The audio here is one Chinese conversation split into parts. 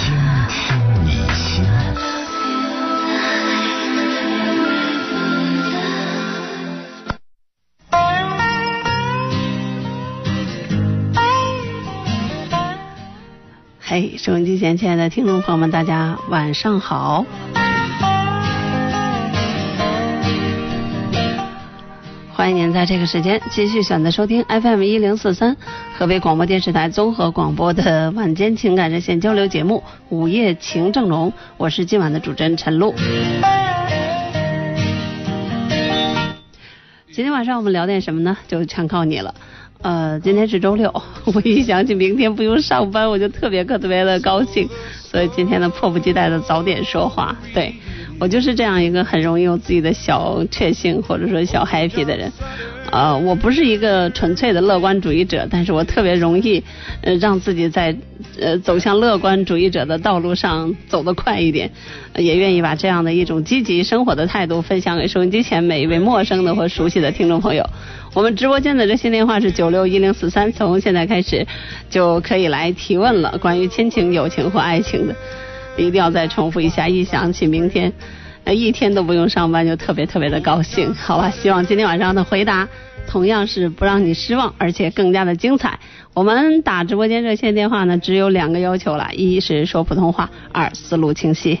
倾听你心。嘿，收音机前亲爱的听众朋友们，大家晚上好。欢迎您在这个时间继续选择收听 FM 一零四三河北广播电视台综合广播的晚间情感热线交流节目《午夜情正浓》，我是今晚的主持人陈露。今天晚上我们聊点什么呢？就全靠你了。呃，今天是周六，我一想起明天不用上班，我就特别特别的高兴，所以今天呢，迫不及待的早点说话。对我就是这样一个很容易有自己的小确幸或者说小 happy 的人。呃，我不是一个纯粹的乐观主义者，但是我特别容易呃让自己在呃走向乐观主义者的道路上走得快一点，也愿意把这样的一种积极生活的态度分享给收音机前每一位陌生的或熟悉的听众朋友。我们直播间的热线电话是九六一零四三，从现在开始就可以来提问了，关于亲情、友情或爱情的，一定要再重复一下。一想起明天，呃，一天都不用上班，就特别特别的高兴。好吧，希望今天晚上的回答同样是不让你失望，而且更加的精彩。我们打直播间热线电话呢，只有两个要求了：一是说普通话，二思路清晰。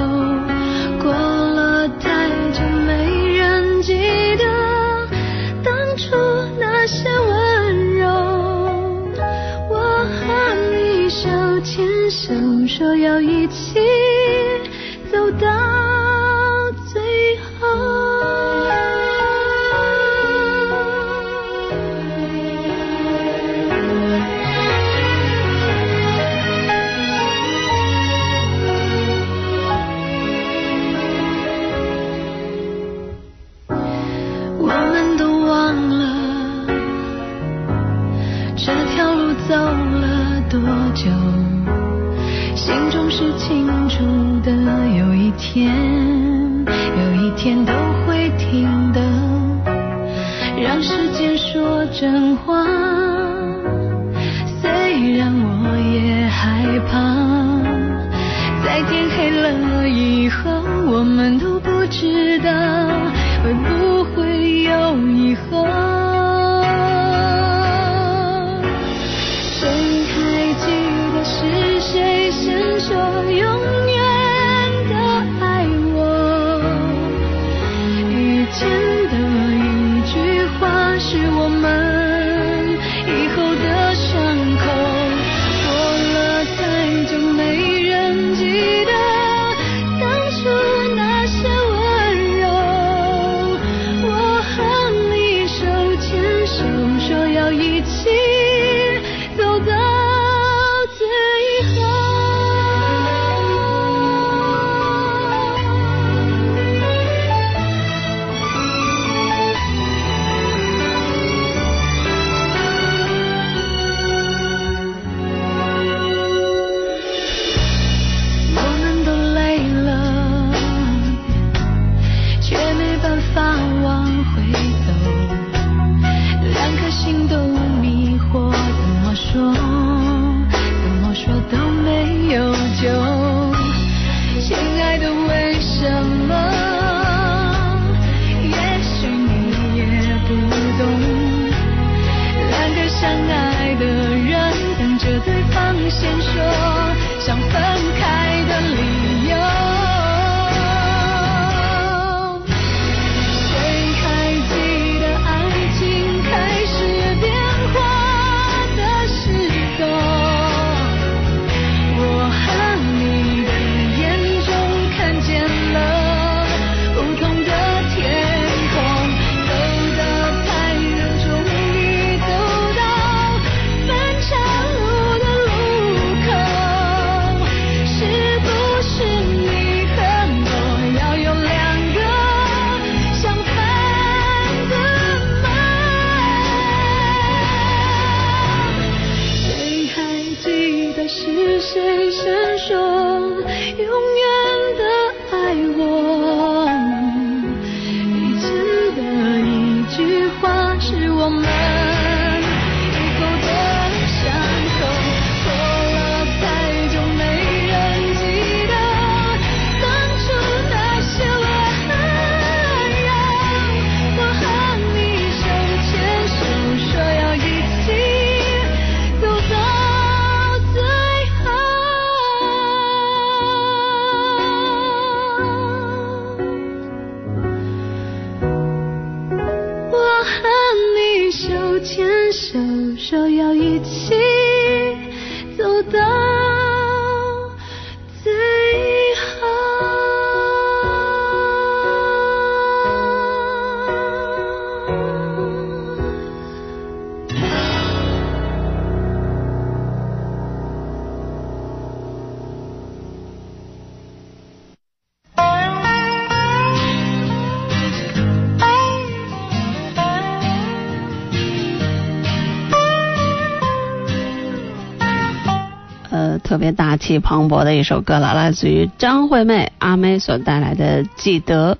大气磅礴的一首歌了，来自于张惠妹阿妹所带来的《记得》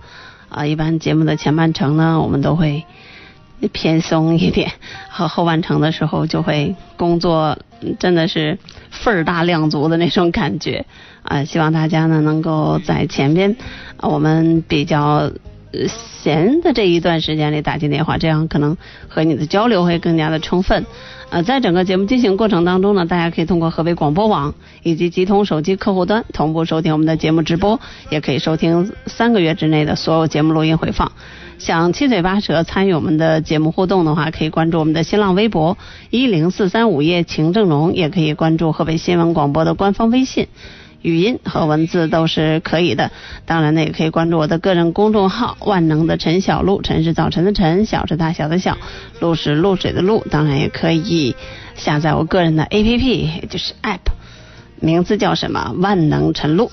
啊。一般节目的前半程呢，我们都会偏松一点，和后半程的时候就会工作，真的是份儿大量足的那种感觉啊。希望大家呢能够在前边我们比较闲的这一段时间里打进电话，这样可能和你的交流会更加的充分。呃，在整个节目进行过程当中呢，大家可以通过河北广播网以及集通手机客户端同步收听我们的节目直播，也可以收听三个月之内的所有节目录音回放。想七嘴八舌参与我们的节目互动的话，可以关注我们的新浪微博一零四三午夜情正浓，也可以关注河北新闻广播的官方微信。语音和文字都是可以的，当然呢，也可以关注我的个人公众号“万能的陈小璐”，陈是早晨的晨，小是大小的小，露是露水的露。当然也可以下载我个人的 APP，也就是 App，名字叫什么？万能陈露。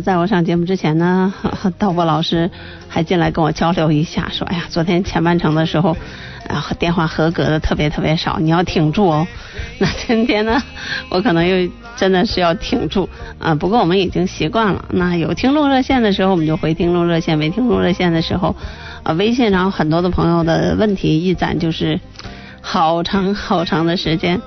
在我上节目之前呢，道博老师还进来跟我交流一下，说：“哎呀，昨天前半程的时候，啊、电话合格的特别特别少，你要挺住哦。”那今天呢，我可能又真的是要挺住啊、不过我们已经习惯了。那有听众热线的时候，我们就回听众热线；没听众热线的时候，啊、微信上很多的朋友的问题一攒就是好长好长的时间。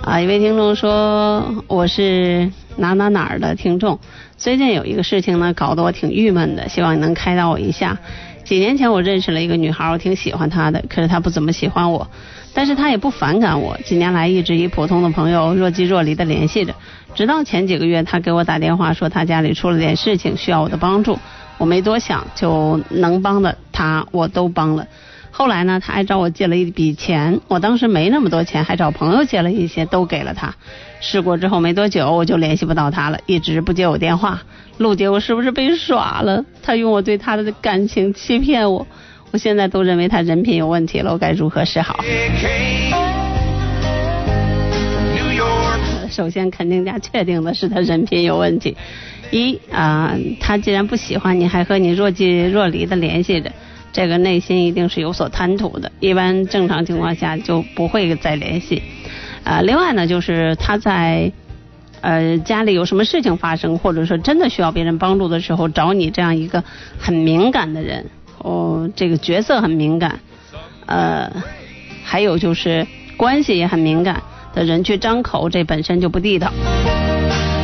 啊，一位听众说我是哪哪哪儿的听众，最近有一个事情呢，搞得我挺郁闷的，希望你能开导我一下。几年前我认识了一个女孩，我挺喜欢她的，可是她不怎么喜欢我，但是她也不反感我。几年来一直以普通的朋友若即若离的联系着，直到前几个月，她给我打电话说她家里出了点事情，需要我的帮助。我没多想，就能帮的她我都帮了。后来呢，他还找我借了一笔钱，我当时没那么多钱，还找朋友借了一些，都给了他。试过之后没多久，我就联系不到他了，一直不接我电话。陆姐，我是不是被耍了？他用我对他的感情欺骗我，我现在都认为他人品有问题了，我该如何是好 首先肯定加确定的是他人品有问题。一啊、他既然不喜欢你，还和你若即若离的联系着，这个内心一定是有所贪图的。一般正常情况下就不会再联系。啊、另外呢，就是他在呃家里有什么事情发生，或者说真的需要别人帮助的时候，找你这样一个很敏感的人，哦，这个角色很敏感，呃，还有就是关系也很敏感的人去张口，这本身就不地道。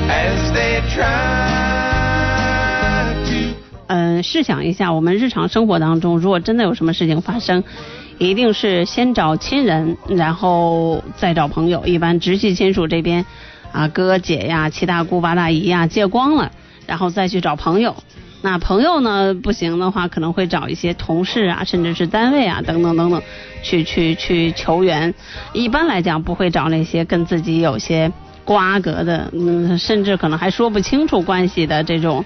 as they try 试想一下，我们日常生活当中，如果真的有什么事情发生，一定是先找亲人，然后再找朋友。一般直系亲属这边啊，哥哥姐呀、七大姑八大姨呀借光了，然后再去找朋友。那朋友呢不行的话，可能会找一些同事啊，甚至是单位啊等等等等，去去去求援。一般来讲，不会找那些跟自己有些瓜葛的，嗯，甚至可能还说不清楚关系的这种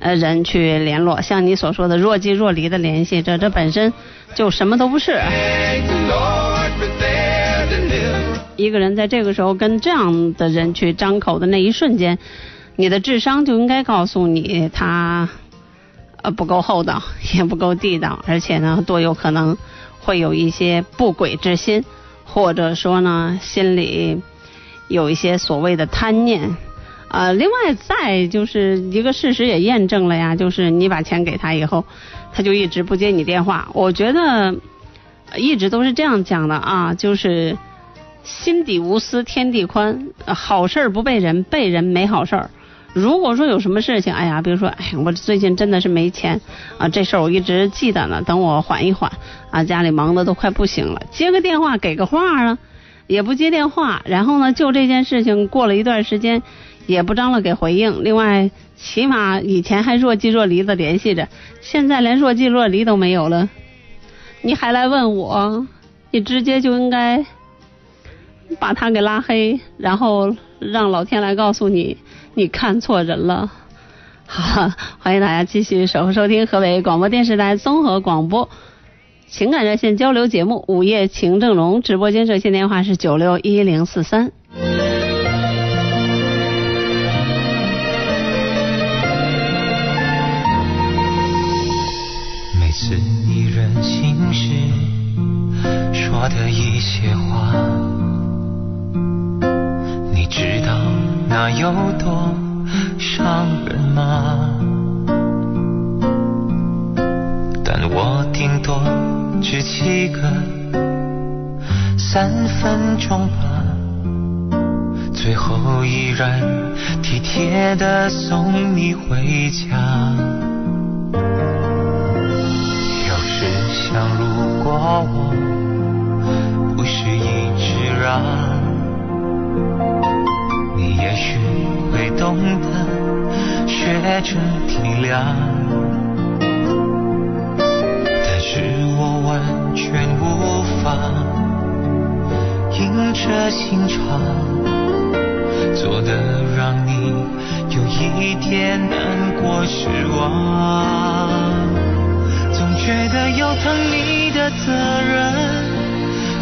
呃人去联络。像你所说的若即若离的联系，这这本身就什么都不是。一个人在这个时候跟这样的人去张口的那一瞬间，你的智商就应该告诉你他呃不够厚道，也不够地道，而且呢多有可能会有一些不轨之心，或者说呢心里有一些所谓的贪念。呃，另外再就是一个事实也验证了呀，就是你把钱给他以后，他就一直不接你电话。我觉得一直都是这样讲的啊，就是心底无私天地宽，好事不被人，被人没好事儿。如果说有什么事情，哎呀，比如说，哎呀，我最近真的是没钱啊，这事儿我一直记得呢，等我缓一缓啊，家里忙的都快不行了，接个电话给个话啊，也不接电话，然后呢，就这件事情过了一段时间，也不张罗给回应。另外，起码以前还若即若离的联系着，现在连若即若离都没有了，你还来问我，你直接就应该把他给拉黑，然后让老天来告诉你，你看错人了。好，欢迎大家继续守候收听河北广播电视台综合广播情感热线交流节目《午夜情正浓》，直播间热线电话是九六一零四三。说的一些话，你知道那有多伤人吗？但我顶多只记个三分钟吧，最后依然体贴的送你回家。有时想，如果我你也许会懂得学着体谅。但是我完全无法硬着心肠，做的让你有一点难过失望。总觉得有疼你的责任，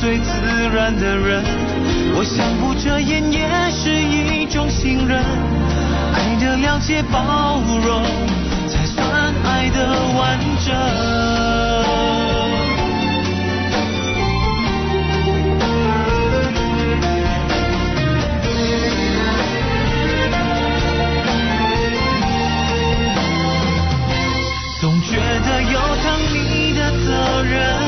最自然的人。我想不遮掩也是一种信任，爱的了解包容，才算爱的完整。总觉得有疼你的责任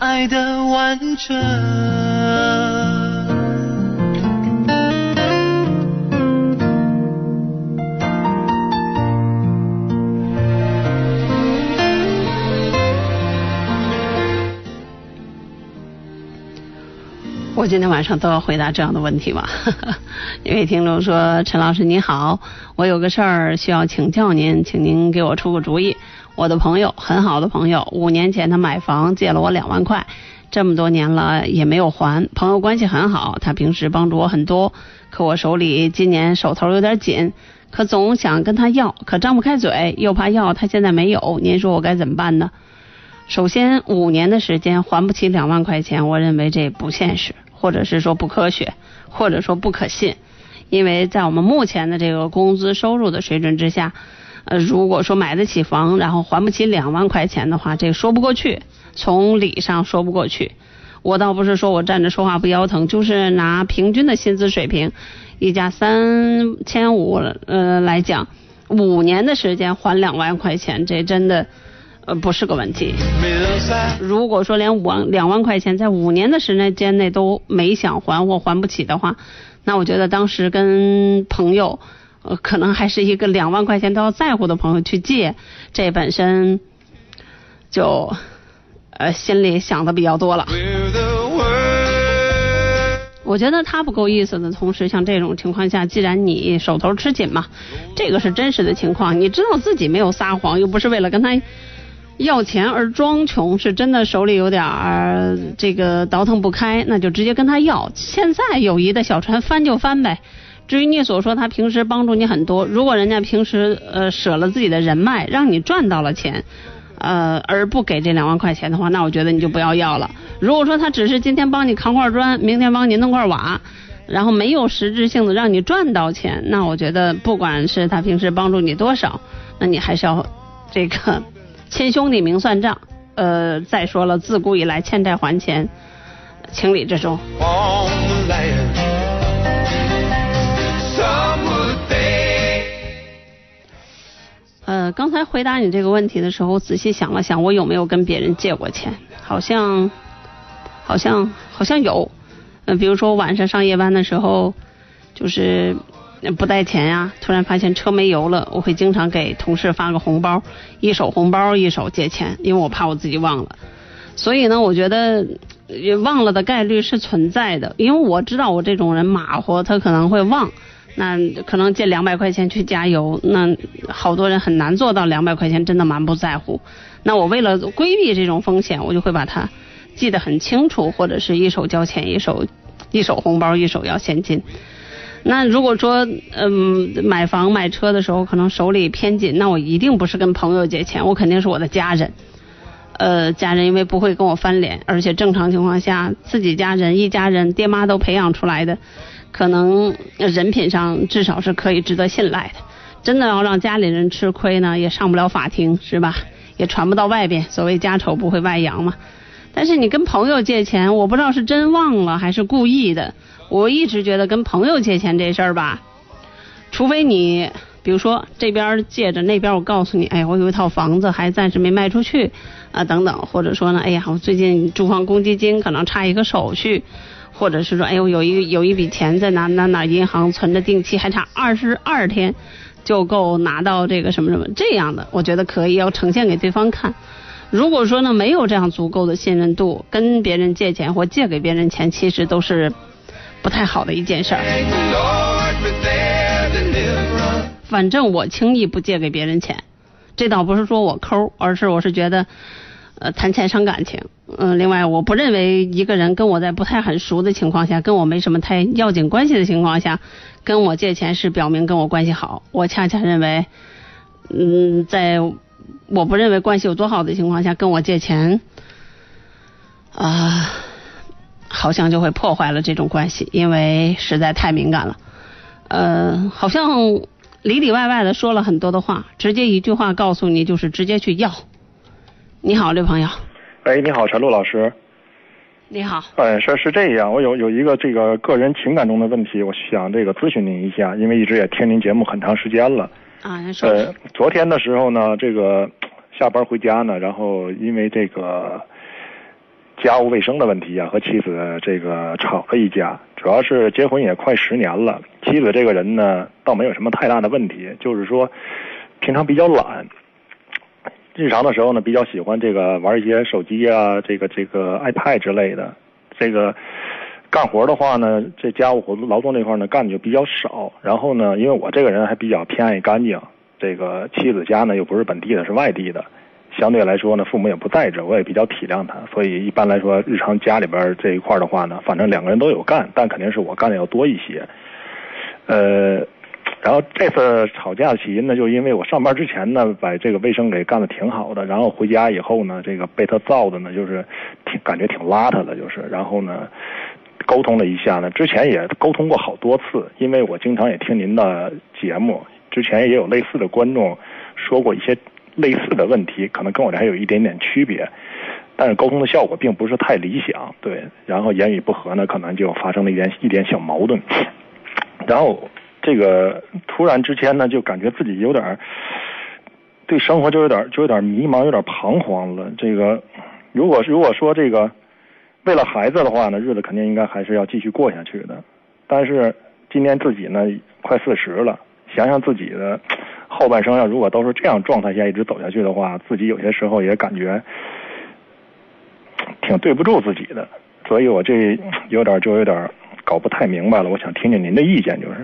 爱的完整。我今天晚上都要回答这样的问题吗？一位听众说：“陈老师你好，我有个事儿需要请教您，请您给我出个主意。我的朋友，很好的朋友，五年前他买房借了我两万块，这么多年了也没有还。朋友关系很好，他平时帮助我很多，可我手里今年手头有点紧，可总想跟他要，可张不开嘴，又怕要他现在没有，您说我该怎么办呢？首先，五年的时间还不起两万块钱，我认为这不现实。”或者是说不科学，或者说不可信，因为在我们目前的这个工资收入的水准之下，呃，如果说买得起房，然后还不起两万块钱的话，这说不过去，从理上说不过去。我倒不是说我站着说话不腰疼，就是拿平均的薪资水平，一家三千五呃来讲，五年的时间还两万块钱，这真的。呃，不是个问题。如果说连五万两万块钱在五年的时间内都没想还或还不起的话，那我觉得当时跟朋友，呃，可能还是一个两万块钱都要在乎的朋友去借，这本身就呃心里想的比较多了。我觉得他不够意思的同时，像这种情况下，既然你手头吃紧嘛，这个是真实的情况，你知道自己没有撒谎，又不是为了跟他。要钱而装穷是真的，手里有点儿这个倒腾不开，那就直接跟他要。现在友谊的小船翻就翻呗。至于你所说他平时帮助你很多，如果人家平时呃舍了自己的人脉，让你赚到了钱，呃而不给这两万块钱的话，那我觉得你就不要要了。如果说他只是今天帮你扛块砖，明天帮你弄块瓦，然后没有实质性的让你赚到钱，那我觉得不管是他平时帮助你多少，那你还是要这个。亲兄弟明算账，呃，再说了，自古以来欠债还钱，情理之中。呃，刚才回答你这个问题的时候，仔细想了想，我有没有跟别人借过钱？好像，好像，好像有。嗯，比如说晚上上夜班的时候，就是。不带钱呀！突然发现车没油了，我会经常给同事发个红包，一手红包一手借钱，因为我怕我自己忘了。所以呢，我觉得忘了的概率是存在的，因为我知道我这种人马虎，他可能会忘。那可能借两百块钱去加油，那好多人很难做到两百块钱真的蛮不在乎。那我为了规避这种风险，我就会把它记得很清楚，或者是一手交钱，一手一手红包，一手要现金。那如果说嗯买房买车的时候可能手里偏紧，那我一定不是跟朋友借钱，我肯定是我的家人。呃，家人因为不会跟我翻脸，而且正常情况下自己家人一家人爹妈都培养出来的，可能人品上至少是可以值得信赖的。真的要让家里人吃亏呢，也上不了法庭是吧？也传不到外边，所谓家丑不会外扬嘛。但是你跟朋友借钱，我不知道是真忘了还是故意的。我一直觉得跟朋友借钱这事儿吧，除非你，比如说这边借着，那边我告诉你，哎，我有一套房子还暂时没卖出去啊，等等，或者说呢，哎呀，我最近住房公积金可能差一个手续，或者是说，哎呦，有一有一笔钱在哪哪哪银行存着定期，还差二十二天就够拿到这个什么什么这样的，我觉得可以要呈现给对方看。如果说呢，没有这样足够的信任度，跟别人借钱或借给别人钱，其实都是。不太好的一件事儿。反正我轻易不借给别人钱，这倒不是说我抠，而是我是觉得，呃，谈钱伤感情。嗯，另外我不认为一个人跟我在不太很熟的情况下，跟我没什么太要紧关系的情况下，跟我借钱是表明跟我关系好。我恰恰认为，嗯，在我不认为关系有多好的情况下跟我借钱，啊、好像就会破坏了这种关系，因为实在太敏感了。呃，好像里里外外的说了很多的话，直接一句话告诉你，就是直接去要。你好，这朋友，喂，你好，陈露老师。你好，哎，是是这样，我有有一个这个个人情感中的问题，我想这个咨询您一下，因为一直也听您节目很长时间了。啊，您说，呃，昨天的时候呢，这个下班回家呢，然后因为这个家务卫生的问题啊，和妻子这个吵了一架。主要是结婚也快十年了，妻子这个人呢，倒没有什么太大的问题，就是说平常比较懒。日常的时候呢，比较喜欢这个玩一些手机啊，这个这个 iPad 之类的。这个干活的话呢，这家务活劳动这块呢干的就比较少。然后呢，因为我这个人还比较偏爱干净，这个妻子家呢又不是本地的，是外地的，相对来说呢，父母也不在这，我也比较体谅他。所以一般来说，日常家里边这一块的话呢，反正两个人都有干，但肯定是我干的要多一些。呃。然后这次吵架的起因呢，就因为我上班之前呢，把这个卫生给干的挺好的，然后回家以后呢，这个被他造的呢，就是挺感觉挺邋遢的，就是，然后呢，沟通了一下呢，之前也沟通过好多次，因为我经常也听您的节目，之前也有类似的观众说过一些类似的问题，可能跟我这还有一点点区别，但是沟通的效果并不是太理想，对，然后言语不合呢，可能就发生了一点一点小矛盾，然后。这个突然之间呢，就感觉自己有点对生活就有点就有点迷茫，有点彷徨了。这个如果如果说这个为了孩子的话呢，日子肯定应该还是要继续过下去的。但是今年自己呢快四十了，想想自己的后半生要如果都是这样状态下一直走下去的话，自己有些时候也感觉挺对不住自己的。所以我这有点就有点搞不太明白了。我想听听您的意见，就是。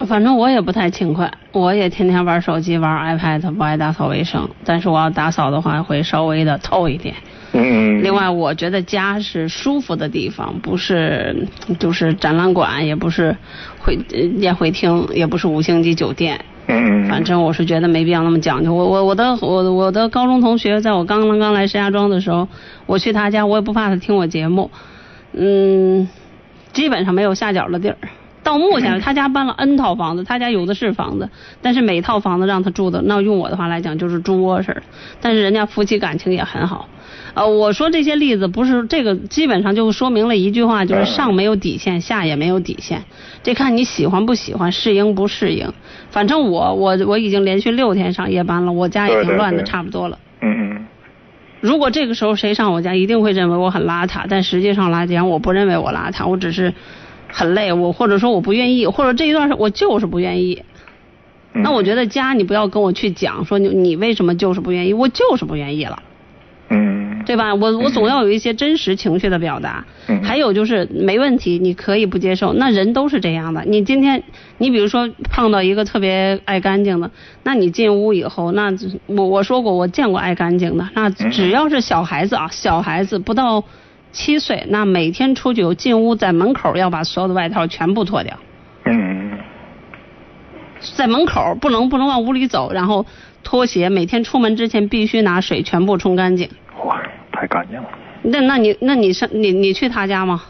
反正我也不太勤快，我也天天玩手机、玩 iPad，不爱打扫卫生。但是我要打扫的话，会稍微的透一点。嗯。另外，我觉得家是舒服的地方，不是就是展览馆，也不是会宴会厅，也不是五星级酒店。嗯。反正我是觉得没必要那么讲究。我我我的我我的高中同学，在我刚刚刚来石家庄的时候，我去他家，我也不怕他听我节目。嗯，基本上没有下脚的地儿。到目前，他家搬了 N 套房子，他家有的是房子，但是每套房子让他住的，那用我的话来讲就是猪窝似的。但是人家夫妻感情也很好。呃，我说这些例子不是这个，基本上就说明了一句话，就是上没有底线，下也没有底线。这看你喜欢不喜欢，适应不适应。反正我我我已经连续六天上夜班了，我家已经乱的差不多了。嗯嗯。如果这个时候谁上我家，一定会认为我很邋遢，但实际上来讲，我不认为我邋遢，我只是。很累，我或者说我不愿意，或者这一段是我就是不愿意。那我觉得家你不要跟我去讲说你你为什么就是不愿意，我就是不愿意了。嗯。对吧？我我总要有一些真实情绪的表达。嗯。还有就是没问题，你可以不接受，那人都是这样的。你今天你比如说碰到一个特别爱干净的，那你进屋以后，那我我说过我见过爱干净的，那只要是小孩子啊，小孩子不到。七岁，那每天出去进屋，在门口要把所有的外套全部脱掉。嗯。在门口不能不能往屋里走，然后拖鞋每天出门之前必须拿水全部冲干净。哇，太干净了。那那你那你上你你去他家吗？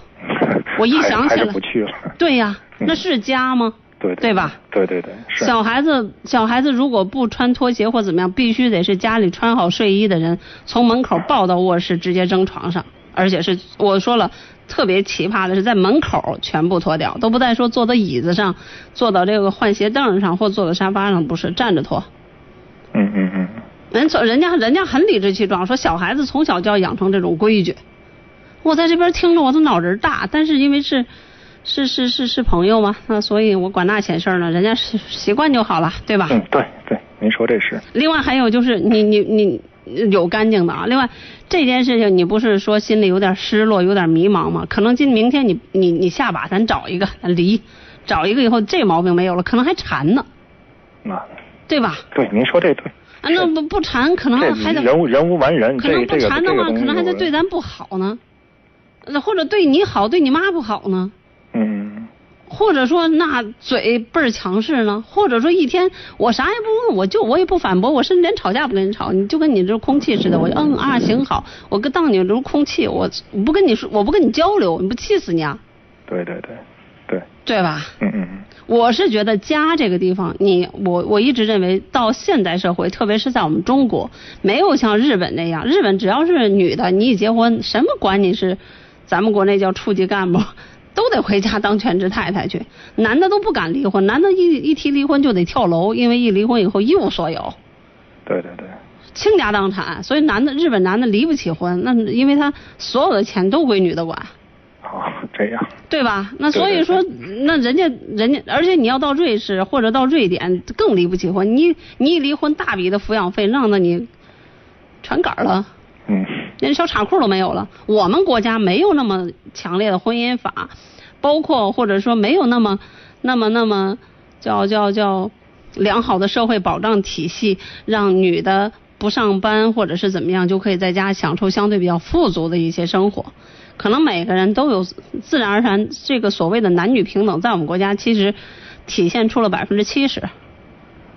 我一 想起来。不去了。对呀，那是家吗？对对吧？对对对。小孩子小孩子如果不穿拖鞋或怎么样，必须得是家里穿好睡衣的人从门口抱到卧室，直接扔床上。而且是我说了，特别奇葩的是在门口全部脱掉，都不带说坐到椅子上，坐到这个换鞋凳上或坐到沙发上，不是站着脱。嗯嗯嗯。人从人家人家很理直气壮说小孩子从小就要养成这种规矩。我在这边听着我都脑仁大，但是因为是是是是是朋友嘛，那所以我管那闲事呢，人家是习惯就好了，对吧？嗯，对对，您说这是。另外还有就是你你你。有干净的啊！另外，这件事情你不是说心里有点失落、有点迷茫吗？可能今明天你你你下把咱找一个咱离，找一个以后这毛病没有了，可能还馋呢。啊。对吧？对，您说这对。啊，那不不馋，可能还得人无人无完人。可能不馋的话，可能还得对咱不好呢，或者对你好，对你妈不好呢。嗯。或者说那嘴倍儿强势呢？或者说一天我啥也不问，我就我也不反驳，我甚至连吵架不跟你吵，你就跟你这空气似的，我就嗯啊行好，我跟当你这空气，我不跟你说，我不跟你交流，你不气死你啊？对对对，对，对吧？嗯嗯嗯，我是觉得家这个地方，你我我一直认为到现代社会，特别是在我们中国，没有像日本那样，日本只要是女的，你一结婚，什么管你是，咱们国内叫处级干部，都得回家当全职太太去，男的都不敢离婚，男的一一提离婚就得跳楼，因为一离婚以后一无所有。对对对，倾家荡产，所以男的日本男的离不起婚，那因为他所有的钱都归女的管。哦这样，对吧？那所以对对说，那人家人家，而且你要到瑞士或者到瑞典，更离不起婚。你你一离婚，大笔的抚养费让的你全杆儿了，嗯连小插裤都没有了。我们国家没有那么强烈的婚姻法，包括或者说没有那么那么那么叫叫叫良好的社会保障体系，让女的不上班或者是怎么样，就可以在家享受相对比较富足的一些生活。可能每个人都有自然而然，这个所谓的男女平等，在我们国家其实体现出了百分之七十，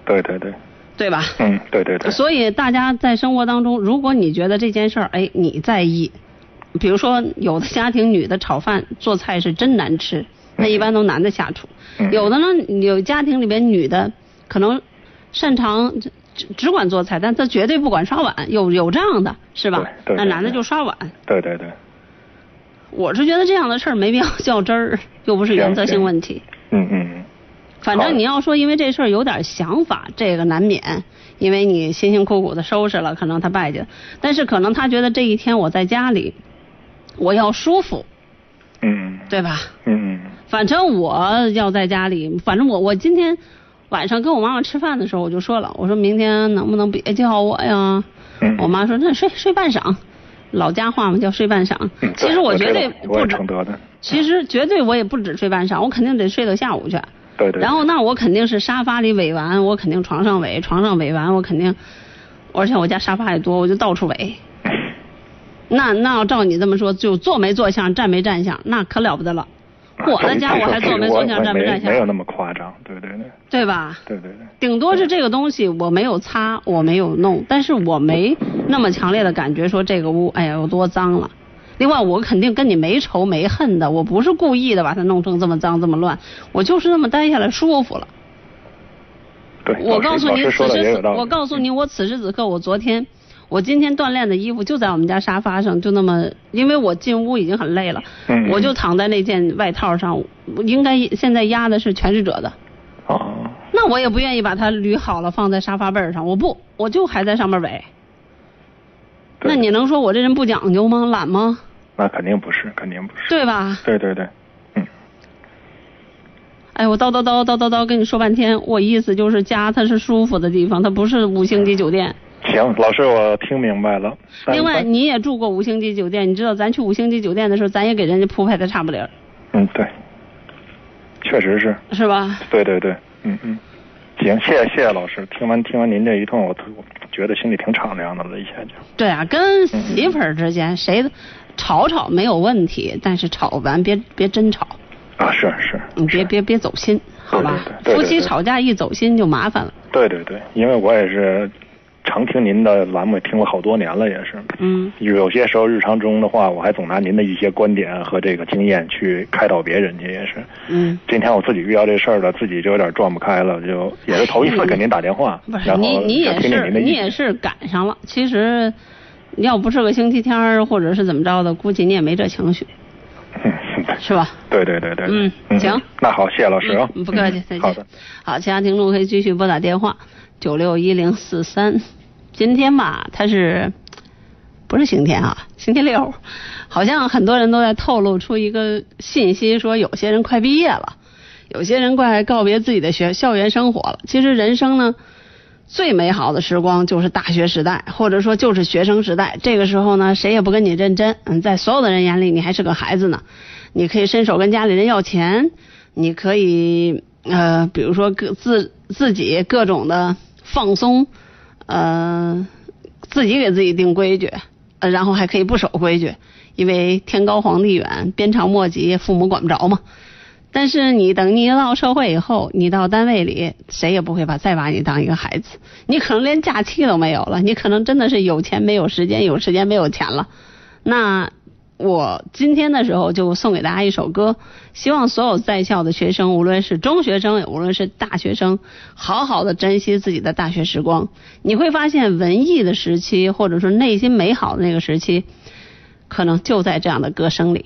对对对，对吧？嗯对对对，所以大家在生活当中，如果你觉得这件事儿，哎，你在意，比如说有的家庭女的炒饭做菜是真难吃，那一般都男的下厨；嗯有的呢，有家庭里边女的可能擅长只只只管做菜，但她绝对不管刷碗，有有这样的是吧？对对对那男的就刷碗。对对对，我是觉得这样的事儿没必要较真儿，又不是原则性问题。嗯嗯嗯，反正你要说因为这事儿有点想法，这个难免，因为你辛辛苦苦的收拾了，可能他败家，但是可能他觉得这一天我在家里，我要舒服，嗯对吧？嗯嗯反正我要在家里，反正我我今天晚上跟我妈妈吃饭的时候我就说了，我说明天能不能别叫我呀？嗯，我妈说那睡睡半晌，老家话嘛叫睡半晌。嗯，其实我绝对不止其实绝对我也不止睡半晌，我肯定得睡到下午去。对对，然后那我肯定是沙发里尾完，我肯定床上尾，床上尾完，我肯定，而且我家沙发也多，我就到处尾。那那要照你这么说，就坐没坐相，站没站相，那可了不得了。我的家我还坐没坐相，站没站相，没有那么夸张，对对对对吧？对对对，顶多是这个东西我没有擦，我没有弄，但是我没那么强烈的感觉说这个屋哎呀有多脏了。另外，我肯定跟你没仇没恨的，我不是故意的把它弄成这么脏这么乱，我就是那么待下来舒服了。对，我告诉你，此时此我告诉你，我此时此刻，我昨天，我今天锻炼的衣服就在我们家沙发上，就那么，因为我进屋已经很累了，嗯我就躺在那件外套上，应该现在压的是全是褶的，哦，那我也不愿意把它捋好了放在沙发背儿上，我不，我就还在上面围。对那你能说我这人不讲究吗？懒吗？那肯定不是，肯定不是，对吧？对对对，嗯，哎，我叨叨叨叨叨叨跟你说半天，我意思就是家它是舒服的地方，它不是五星级酒店。行，老师我听明白了。另外，你也住过五星级酒店，你知道咱去五星级酒店的时候，咱也给人家铺排的差不离儿，嗯，对，确实是，是吧？对对对，嗯嗯，行，谢谢谢谢老师。听完听完您这一通，我我觉得心里挺敞亮的了，一下就。对啊，跟媳妇儿之间谁吵吵没有问题，但是吵完别别真吵，啊，是是，你别别别走心，好吧？对对对对夫妻吵架一走心就麻烦了。对对对，因为我也是常听您的栏目，听了好多年了，也是。嗯，有些时候日常中的话，我还总拿您的一些观点和这个经验去开导别人去，也是。嗯，今天我自己遇到这事儿了，自己就有点转不开了，就也是头一次 给您打电话，不是然后你你也是。你也是赶上了，其实要不是个星期天儿或者是怎么着的，估计你也没这情绪，是吧？对对对对。嗯行那好，谢谢老师啊。嗯，不客气嗯，再见。好的。好，其他听众可以继续拨打电话九六一零四三。今天吧，它是不是星期天啊？星期六，好像很多人都在透露出一个信息，说有些人快毕业了，有些人快告别自己的学校园生活了。其实人生呢，最美好的时光就是大学时代，或者说就是学生时代。这个时候呢，谁也不跟你认真，嗯，在所有的人眼里，你还是个孩子呢。你可以伸手跟家里人要钱，你可以呃，比如说各自自己各种的放松，呃，自己给自己定规矩，呃，然后还可以不守规矩，因为天高皇帝远，鞭长莫及，父母管不着嘛。但是你等你一到社会以后，你到单位里，谁也不会把再把你当一个孩子，你可能连假期都没有了，你可能真的是有钱没有时间，有时间没有钱了。那我今天的时候就送给大家一首歌，希望所有在校的学生，无论是中学生，无论是大学生，好好的珍惜自己的大学时光。你会发现，文艺的时期，或者说内心美好的那个时期，可能就在这样的歌声里。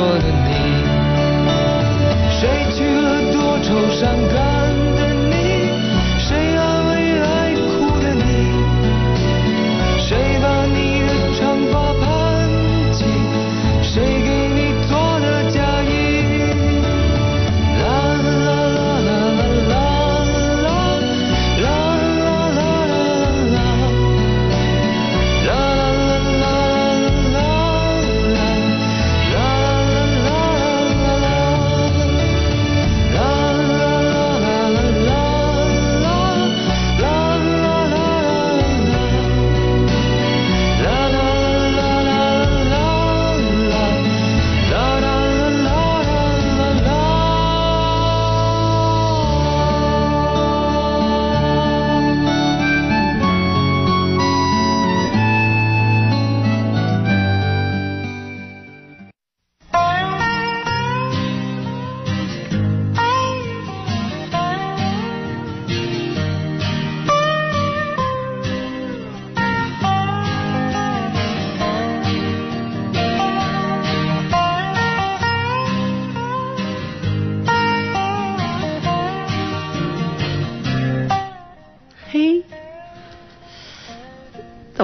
Lord.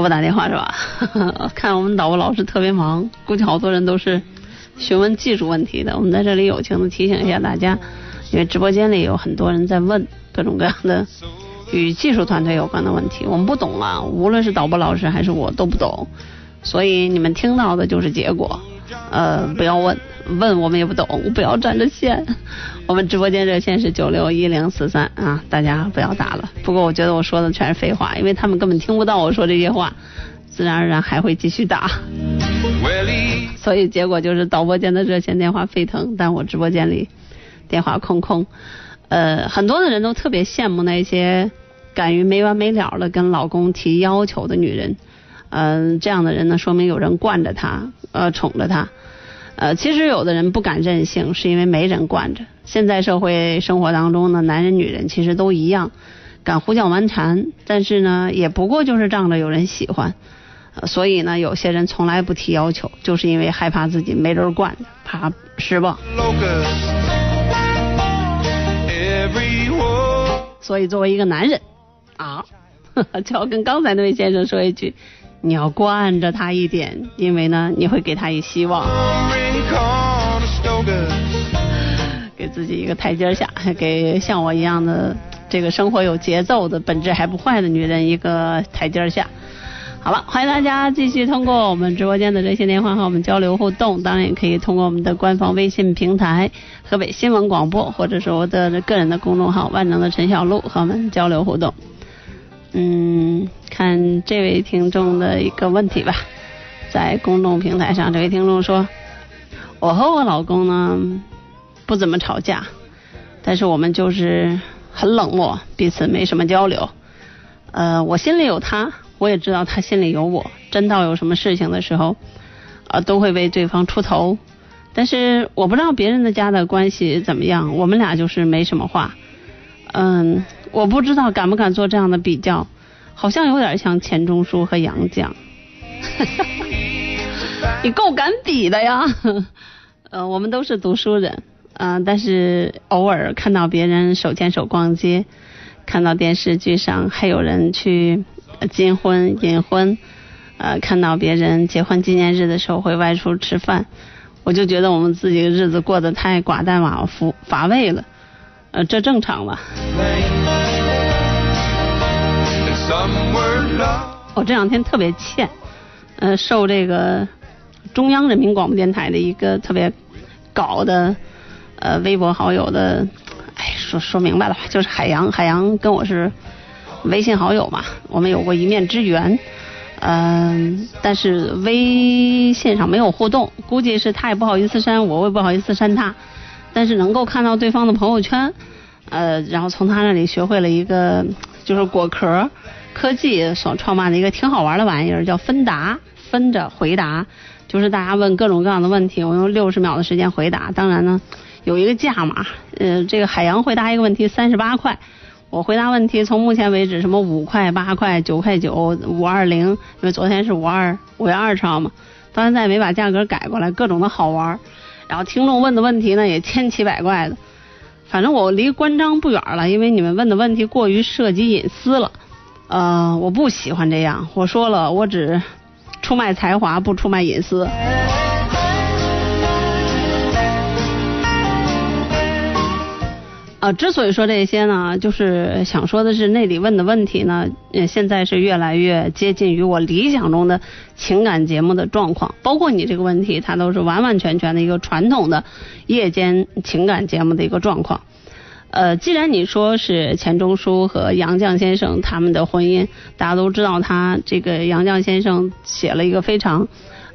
不打电话是吧？看我们导播老师特别忙，估计好多人都是询问技术问题的。我们在这里友情的提醒一下大家，因为直播间里有很多人在问各种各样的与技术团队有关的问题，我们不懂啊，无论是导播老师还是我都不懂，所以你们听到的就是结果。呃，不要问，问我们也不懂，不要占着线。我们直播间热线是九六一零四三啊，大家不要打了。不过我觉得我说的全是废话，因为他们根本听不到我说这些话，自然而然还会继续打。所以结果就是导播间的热线电话沸腾，但我直播间里电话空空。呃，很多的人都特别羡慕那些敢于没完没了的跟老公提要求的女人。嗯、这样的人呢，说明有人惯着她，呃宠着他。呃，其实有的人不敢任性，是因为没人惯着。现在社会生活当中呢，男人女人其实都一样，敢胡搅蛮缠，但是呢，也不过就是仗着有人喜欢。呃所以呢，有些人从来不提要求，就是因为害怕自己没人惯着，怕失望。所以作为一个男人啊，就要跟刚才那位先生说一句，你要惯着他一点，因为呢，你会给他以希望，给自己一个台阶下，给像我一样的这个生活有节奏的、本质还不坏的女人一个台阶下。好了，欢迎大家继续通过我们直播间的热线电话和我们交流互动，当然也可以通过我们的官方微信平台河北新闻广播，或者是我的个人的公众号万能的陈小璐和我们交流互动。嗯，看这位听众的一个问题吧，在公众平台上，这位听众说，我和我老公呢不怎么吵架，但是我们就是很冷漠，彼此没什么交流。呃，我心里有他，我也知道他心里有我。真到有什么事情的时候，呃，都会为对方出头。但是我不知道别人的家的关系怎么样，我们俩就是没什么话。嗯，我不知道敢不敢做这样的比较，好像有点像钱钟书和杨绛。你够敢比的呀！呃，我们都是读书人，嗯、但是偶尔看到别人手牵手逛街，看到电视剧上还有人去金婚、隐婚，呃，看到别人结婚纪念日的时候会外出吃饭，我就觉得我们自己的日子过得太寡淡寡乏乏味了，呃，这正常吧？我这两天特别欠，呃，受这个中央人民广播电台的一个特别搞的呃微博好友的，哎，说说明白了吧，就是海洋，海洋跟我是微信好友嘛，我们有过一面之缘，嗯、但是微信上没有互动，估计是他也不好意思删我，我也不好意思删他，但是能够看到对方的朋友圈，呃，然后从他那里学会了一个就是果壳科技所创办的一个挺好玩的玩意儿，叫分答，分着回答，就是大家问各种各样的问题，我用六十秒的时间回答。当然呢，有一个价码，呃，这个海洋回答一个问题三十八块。我回答问题从目前为止什么五块、八块、九块九、五二零，因为昨天是五二五月二十号嘛，到现在没把价格改过来，各种的好玩。然后听众问的问题呢也千奇百怪的，反正我离关张不远了，因为你们问的问题过于涉及隐私了。呃，我不喜欢这样，我说了，我只出卖才华，不出卖隐私。呃，之所以说这些呢，就是想说的是，那里问的问题呢，呃，现在是越来越接近于我理想中的情感节目的状况。包括你这个问题，它都是完完全全的一个传统的夜间情感节目的一个状况。呃，既然你说是钱钟书和杨绛先生他们的婚姻，大家都知道他这个杨绛先生写了一个非常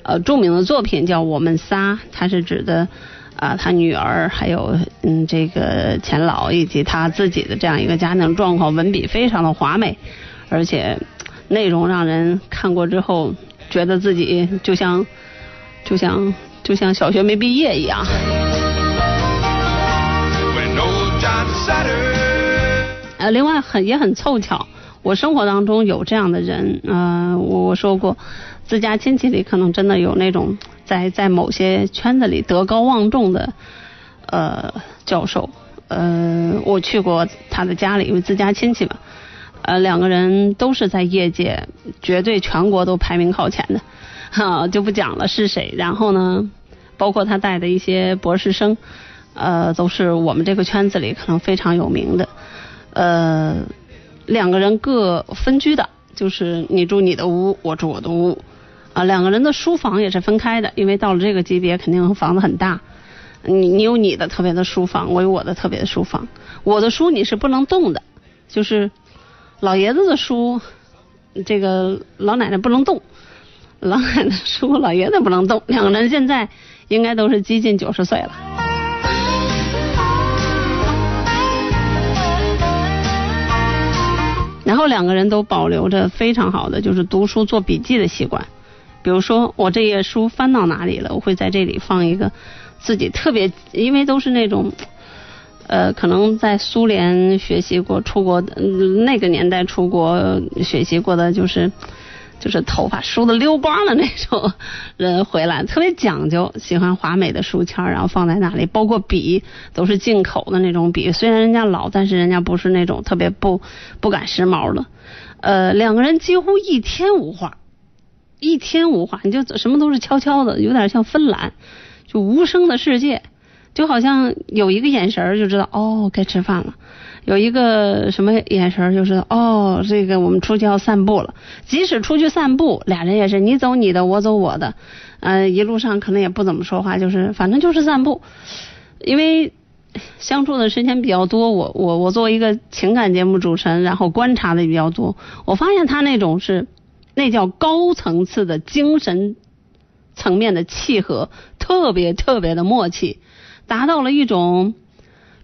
呃著名的作品叫《我们仨》，他是指的啊他女儿还有嗯这个钱老以及他自己的这样一个家庭状况，文笔非常的华美，而且内容让人看过之后觉得自己就像就像就像小学没毕业一样。呃，另外很也很凑巧，我生活当中有这样的人，呃，我我说过，自家亲戚里可能真的有那种在在某些圈子里德高望重的呃教授，呃，我去过他的家里，因为自家亲戚嘛，呃，两个人都是在业界绝对全国都排名靠前的，哈、就不讲了是谁。然后呢，包括他带的一些博士生，呃，都是我们这个圈子里可能非常有名的。呃，两个人各分居的，就是你住你的屋，我住我的屋。啊，两个人的书房也是分开的，因为到了这个级别，肯定房子很大。你你有你的特别的书房，我有我的特别的书房。我的书你是不能动的，就是老爷子的书，这个老奶奶不能动。老奶奶的书，老爷子不能动。两个人现在应该都是接近九十岁了。然后两个人都保留着非常好的就是读书做笔记的习惯，比如说我这页书翻到哪里了，我会在这里放一个自己特别，因为都是那种。呃，可能在苏联学习过、出国嗯那个年代出国学习过的，就是就是头发梳的溜光的那种人回来，特别讲究，喜欢华美的书签，然后放在那里，包括笔都是进口的那种笔，虽然人家老，但是人家不是那种特别不不赶时髦的。呃，两个人几乎一天无话，一天无话，你就什么都是悄悄的，有点像芬兰，就无声的世界。就好像有一个眼神就知道哦该吃饭了，有一个什么眼神就是哦这个我们出去要散步了。即使出去散步，俩人也是你走你的，我走我的，嗯，一路上可能也不怎么说话，就是反正就是散步。因为相处的时间比较多，我我我作为一个情感节目主持人，然后观察的比较多，我发现他那种是那叫高层次的精神层面的契合，特别特别的默契。达到了一种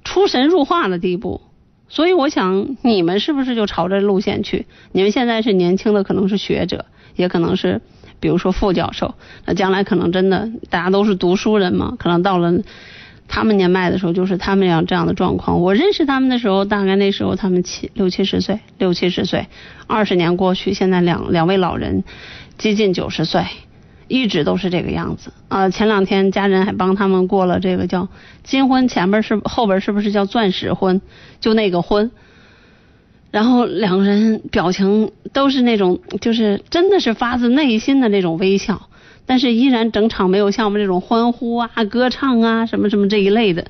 出神入化的地步，所以我想你们是不是就朝着路线去？你们现在是年轻的，可能是学者，也可能是比如说副教授，那将来可能真的大家都是读书人嘛，可能到了他们年迈的时候，就是他们样这样的状况。我认识他们的时候，大概那时候他们七六七十岁，六七十岁，二十年过去，现在两两位老人接近九十岁。一直都是这个样子啊！前两天家人还帮他们过了这个叫金婚，前边是后边是不是叫钻石婚？就那个婚，然后两个人表情都是那种，就是真的是发自内心的那种微笑，但是依然整场没有像我们这种欢呼啊、歌唱啊什么什么这一类的。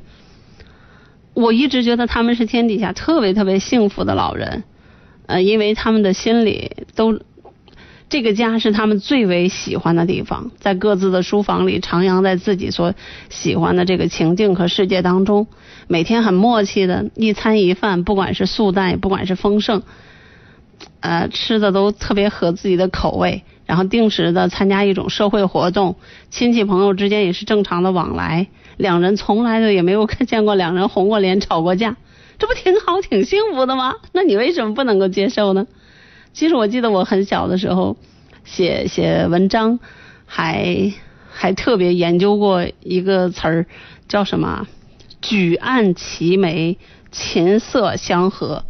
我一直觉得他们是天底下特别特别幸福的老人，呃，因为他们的心里都。这个家是他们最为喜欢的地方，在各自的书房里徜徉在自己所喜欢的这个情境和世界当中，每天很默契的一餐一饭，不管是素淡，不管是丰盛，呃，吃的都特别合自己的口味，然后定时的参加一种社会活动，亲戚朋友之间也是正常的往来，两人从来都也没有看见过两人红过脸吵过架，这不挺好挺幸福的吗？那你为什么不能够接受呢？其实我记得我很小的时候写写文章，还还特别研究过一个词儿，叫什么“举案齐眉，琴瑟相和”。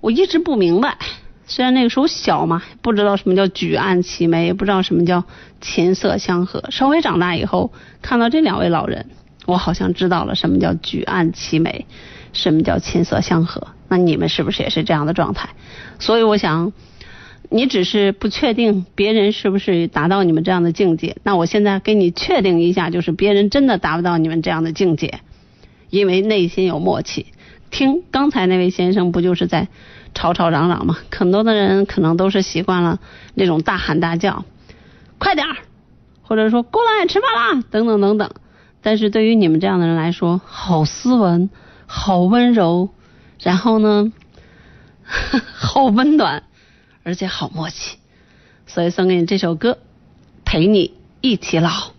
我一直不明白，虽然那个时候小嘛，不知道什么叫举案齐眉，也不知道什么叫琴瑟相和。稍微长大以后，看到这两位老人，我好像知道了什么叫举案齐眉，什么叫琴瑟相和。那你们是不是也是这样的状态？所以我想，你只是不确定别人是不是达到你们这样的境界。那我现在给你确定一下，就是别人真的达不到你们这样的境界，因为内心有默契。听刚才那位先生不就是在吵吵嚷嚷吗？很多的人可能都是习惯了那种大喊大叫，快点儿，或者说过来吃饭啦，等等等等。但是对于你们这样的人来说，好斯文，好温柔，然后呢？好温暖，而且好默契，所以送给你这首歌，陪你一起老。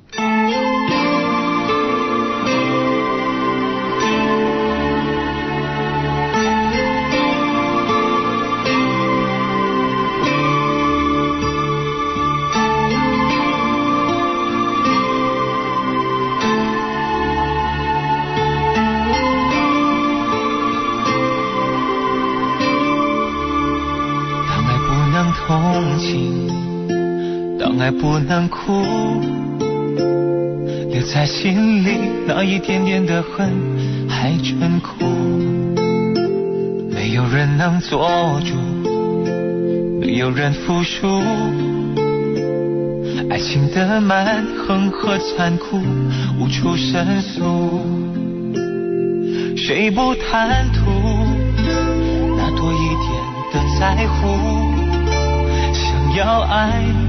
爱不能哭，留在心里那一点点的恨还真苦。没有人能做主，没有人服输。爱情的蛮横和残酷无处申诉，谁不贪图那多一点的在乎？想要爱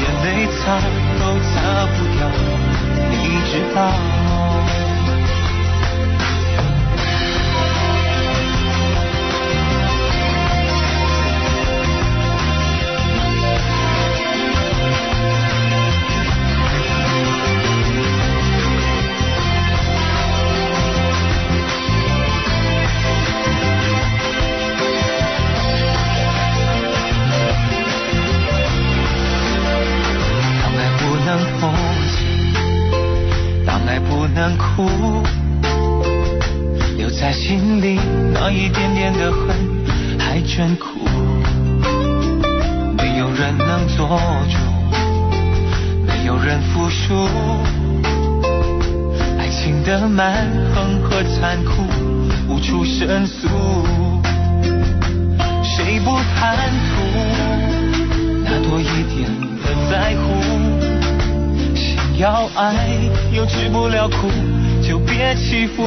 眼泪擦都擦不掉，你知道。一点点的恨还真苦。没有人能做主，没有人服输，爱情的蛮横和残酷无处申诉，谁不贪图？那多一点的在乎。想要爱又吃不了苦，就别欺负。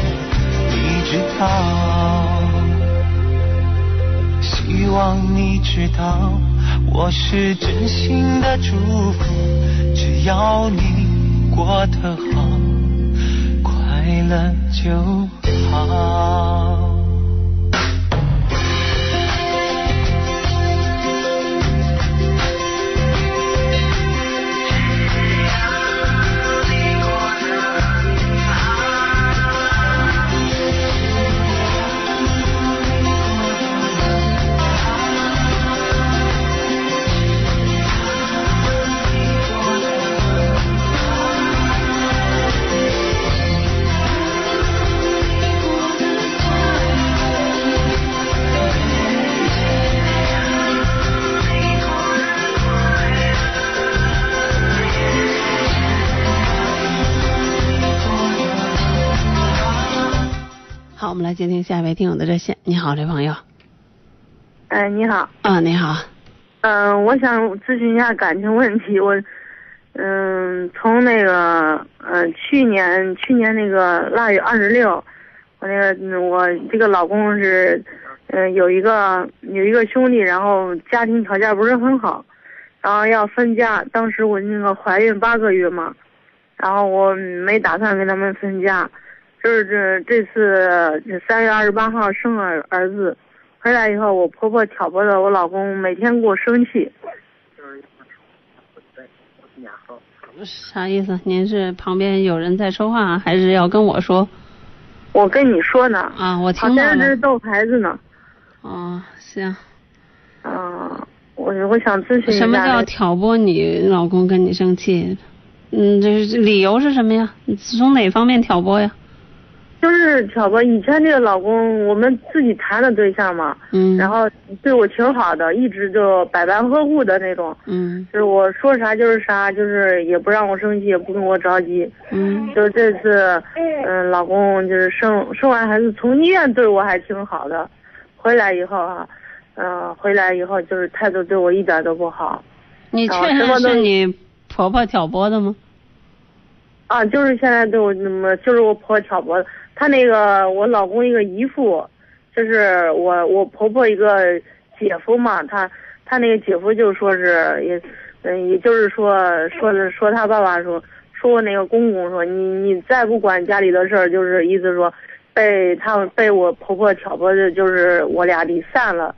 知道。希望你知道，我是真心的祝福，只要你过得好，快乐就好。好，我们来接听下一位听友的热线。你好，这朋友。哎，你好，啊，你好。嗯、我想咨询一下感情问题。我，嗯，从那个，呃，去年去年那个腊月二十六，我那个嗯我这个老公是，嗯、有一个有一个兄弟，然后家庭条件不是很好，然后要分家。当时我那个怀孕八个月嘛，然后我没打算跟他们分家，就是这这次这三月二十八号生了儿子，回来以后，我婆婆挑拨的我老公每天给我生气。啥意思？您是旁边有人在说话，还是要跟我说？我跟你说呢，啊，我好听到了。像是逗孩子呢。哦，行。嗯、我我想咨询一下。什么叫挑拨你老公跟你生气？嗯，这是理由是什么呀？你从哪方面挑拨呀？就是挑拨以前那个老公，我们自己谈的对象嘛，嗯。然后对我挺好的，一直就百般呵护的那种。嗯就是我说啥就是啥，就是也不让我生气，也不跟我着急。嗯就这次，嗯，老公就是生生完孩子从医院对我还挺好的，回来以后啊，嗯、回来以后就是态度对我一点都不好，你确认然后什么都是你婆婆挑拨的吗？啊，就是现在对我那么，就是我婆婆挑拨的。她那个我老公一个姨父，就是我我婆婆一个姐夫嘛，他他那个姐夫就说是也，嗯，也就是说说是说他爸爸说说我那个公公说你你再不管家里的事儿，就是意思说被他们被我婆婆挑拨的，就是我俩离散了。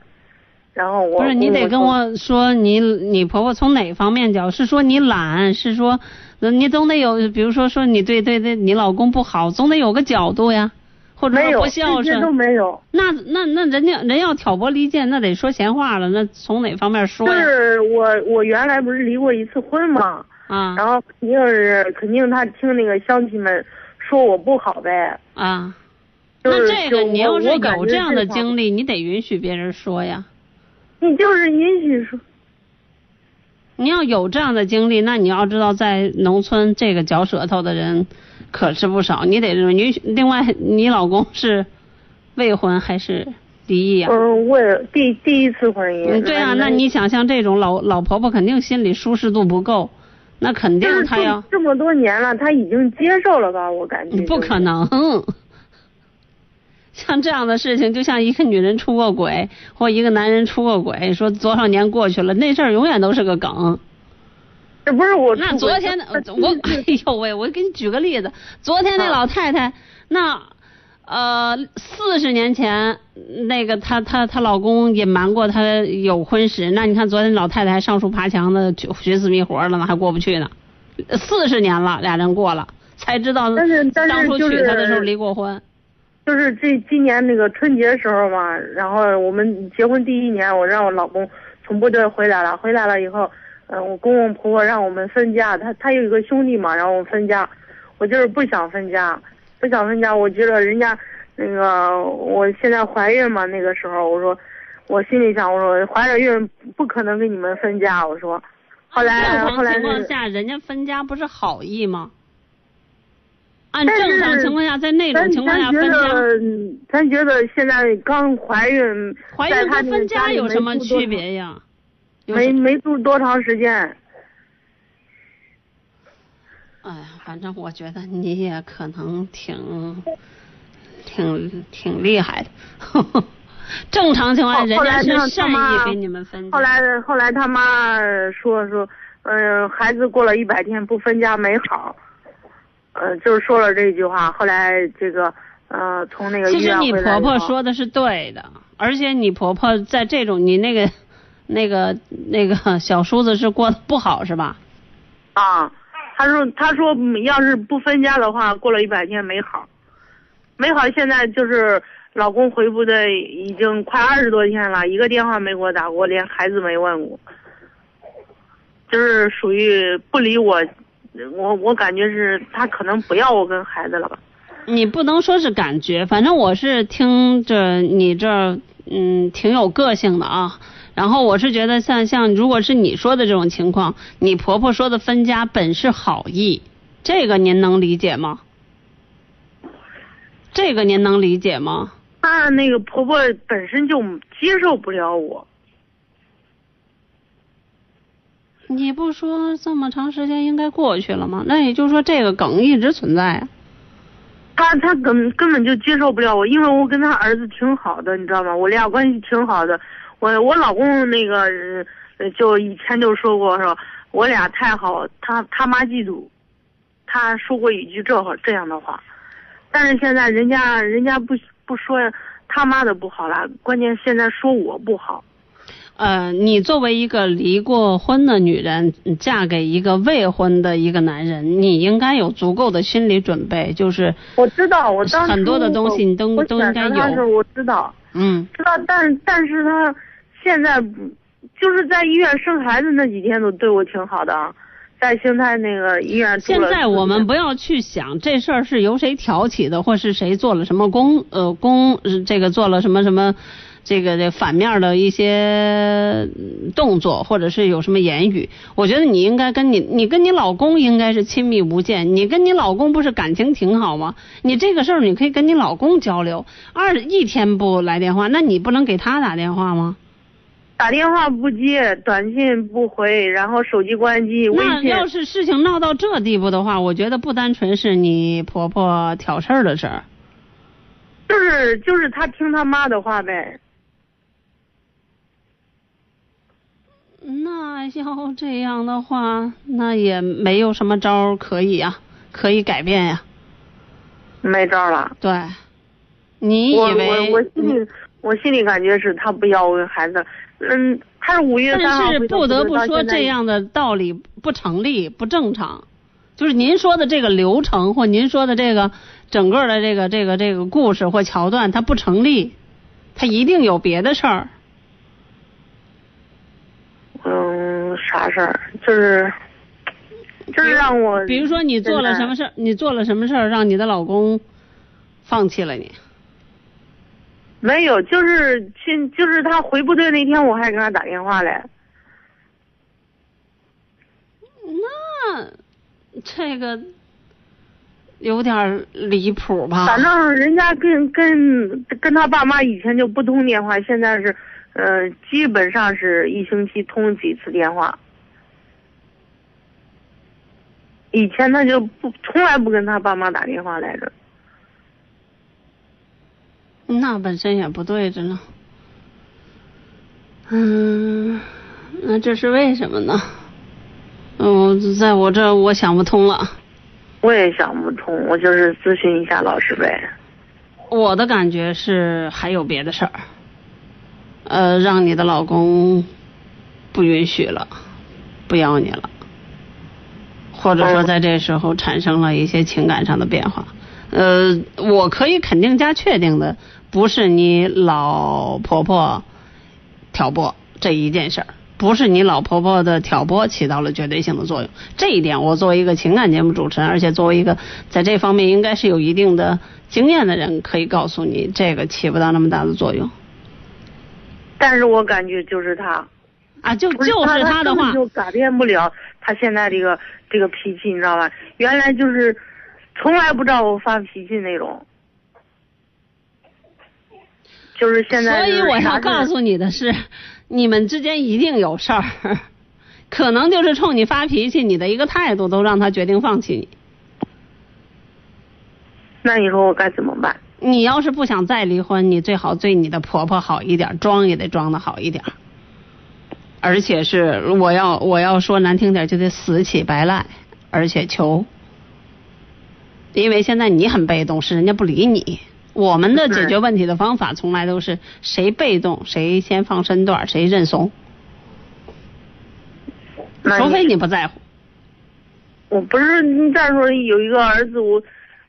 然后我不是，你得跟我说你你婆婆从哪方面讲？是说你懒，是说呃你总得有，比如说说你对对对你老公不好，总得有个角度呀，或者不孝这些都顺。没有。那那那人家人要挑拨离间，那得说闲话了，那从哪方面说就呀？是我我原来不是离过一次婚嘛，啊然后肯定是肯定他听那个乡亲们说我不好呗，啊，就是那这个你要是有这样的经历，你得允许别人说呀。你就是允许说，你要有这样的经历，那你要知道，在农村这个嚼舌头的人可是不少。你得允许。另外，你老公是未婚还是离异啊？嗯，我也第第一次婚姻，嗯，对啊，那你想像这种老老婆婆，肯定心里舒适度不够，那肯定就是她要这这么多年了，他已经接受了吧？我感觉不可能。像这样的事情，就像一个女人出过轨，或一个男人出过轨，说多少年过去了，那事儿永远都是个梗。这不是我那昨天的我，哎呦喂，我给你举个例子，昨天那啊老太太，那呃四十年前那个她她她老公隐瞒过她有婚史，那你看昨天老太太还上树爬墙的去寻死觅活了呢，还过不去呢，四十年了，俩人过了才知道当初娶她的时候离过婚。就是这今年那个春节时候嘛，然后我们结婚第一年，我让我老公从部队回来了，回来了以后，嗯、我公公婆婆让我们分家，他他有一个兄弟嘛，然后我们分家，我就是不想分家，不想分家，我觉得人家那个我现在怀孕嘛，那个时候我说，我心里想我说怀着孕不可能跟你们分家，我说，后来后来情况下，人家分家不是好意吗？按正常情况下，在那种情况下分家。咱觉得现在刚怀孕，怀孕跟分家有什么区别呀？没没住多长时间，哎呀，反正我觉得你也可能挺挺挺厉害的。正常情况下，后人家是善妈意给你们分家。后来后来他妈说说，嗯、孩子过了一百天不分家没好，呃，就是说了这句话。后来这个呃，从那个医其实你婆婆说的是对的，而且你婆婆在这种你那个那个那个小叔子是过得不好是吧？啊，他说他说嗯要是不分家的话，过了一百天没好，没好。现在就是老公回部队已经快二十多天了，一个电话没给我打过，连孩子没问过，就是属于不理我。我我感觉是他可能不要我跟孩子了吧。你不能说是感觉，反正我是听着你这儿嗯挺有个性的啊。然后我是觉得像像如果是你说的这种情况，你婆婆说的分家本是好意，这个您能理解吗？这个您能理解吗？她那个婆婆本身就接受不了我，你不说这么长时间应该过去了吗？那也就是说这个梗一直存在啊。她她根根本就接受不了我，因为我跟他儿子挺好的，你知道吗？我俩关系挺好的。我我老公那个就以前就说过说，我俩太好，他他妈嫉妒，他说过一句这话这样的话，但是现在人家人家不不说他妈的不好了，关键现在说我不好。呃，你作为一个离过婚的女人，嗯嫁给一个未婚的一个男人，你应该有足够的心理准备，就是我知道，我当初很多的东西你都都应该有。我知道，嗯，知道，但但是他现在就是在医院生孩子那几天都对我挺好的，在邢台那个医院现在我们不要去想这事儿是由谁挑起的，或是谁做了什么工呃公呃这个做了什么什么。这个这反面的一些嗯动作，或者是有什么言语，我觉得你应该跟你你跟你老公应该是亲密无间。你跟你老公不是感情挺好吗？你这个事儿你可以跟你老公交流。二一天不来电话，那你不能给他打电话吗？打电话不接，短信不回，然后手机关机，微信。那要是事情闹到这地步的话，我觉得不单纯是你婆婆挑事儿的事儿，就是就是他听他妈的话呗。那要这样的话，那也没有什么招儿可以呀、可以改变呀。没招了。对，你以我我为我心里我心里感觉是他不要我孩子，嗯，他是五月三号但是不得不说，这样的道理不成立、不正常。就是您说的这个流程，或您说的这个整个的这个这个这个故事或桥段，它不成立，它一定有别的事儿。嗯，啥事儿？就是就是让我，比如说你做了什么事儿，你做了什么事儿，让你的老公放弃了你。没有，就是去，就是他回部队那天，我还给他打电话嘞。那这个有点儿离谱吧？反正人家跟跟跟他爸妈以前就不通电话，现在是，呃，基本上是一星期通几次电话。以前他就不从来不跟他爸妈打电话来着。那本身也不对着呢。嗯，那这是为什么呢？嗯，在我这我想不通了。我也想不通，我就是咨询一下老师呗。我的感觉是还有别的事儿，呃，让你的老公不允许了，不要你了，或者说在这时候产生了一些情感上的变化。呃，我可以肯定加确定的，不是你老婆婆挑拨这一件事儿，不是你老婆婆的挑拨起到了绝对性的作用。这一点，我作为一个情感节目主持人，而且作为一个在这方面应该是有一定的经验的人，可以告诉你，这个起不到那么大的作用但是我感觉就是他，啊。就是就是他他的话，就改变不了他现在这个这个脾气，你知道吧？原来就是从来不知道我发脾气那种，就是现在所以我要告诉你的是，你们之间一定有事儿，可能就是冲你发脾气，你的一个态度都让他决定放弃你。那你说我该怎么办？你要是不想再离婚，你最好对你的婆婆好一点，装也得装的好一点，而且是我要我要说难听点，就得死乞白赖，而且求，因为现在你很被动，是人家不理你。我们的解决问题的方法从来都是谁被动谁先放身段，谁认怂，除非你不在乎。我不是你再说有一个儿子，我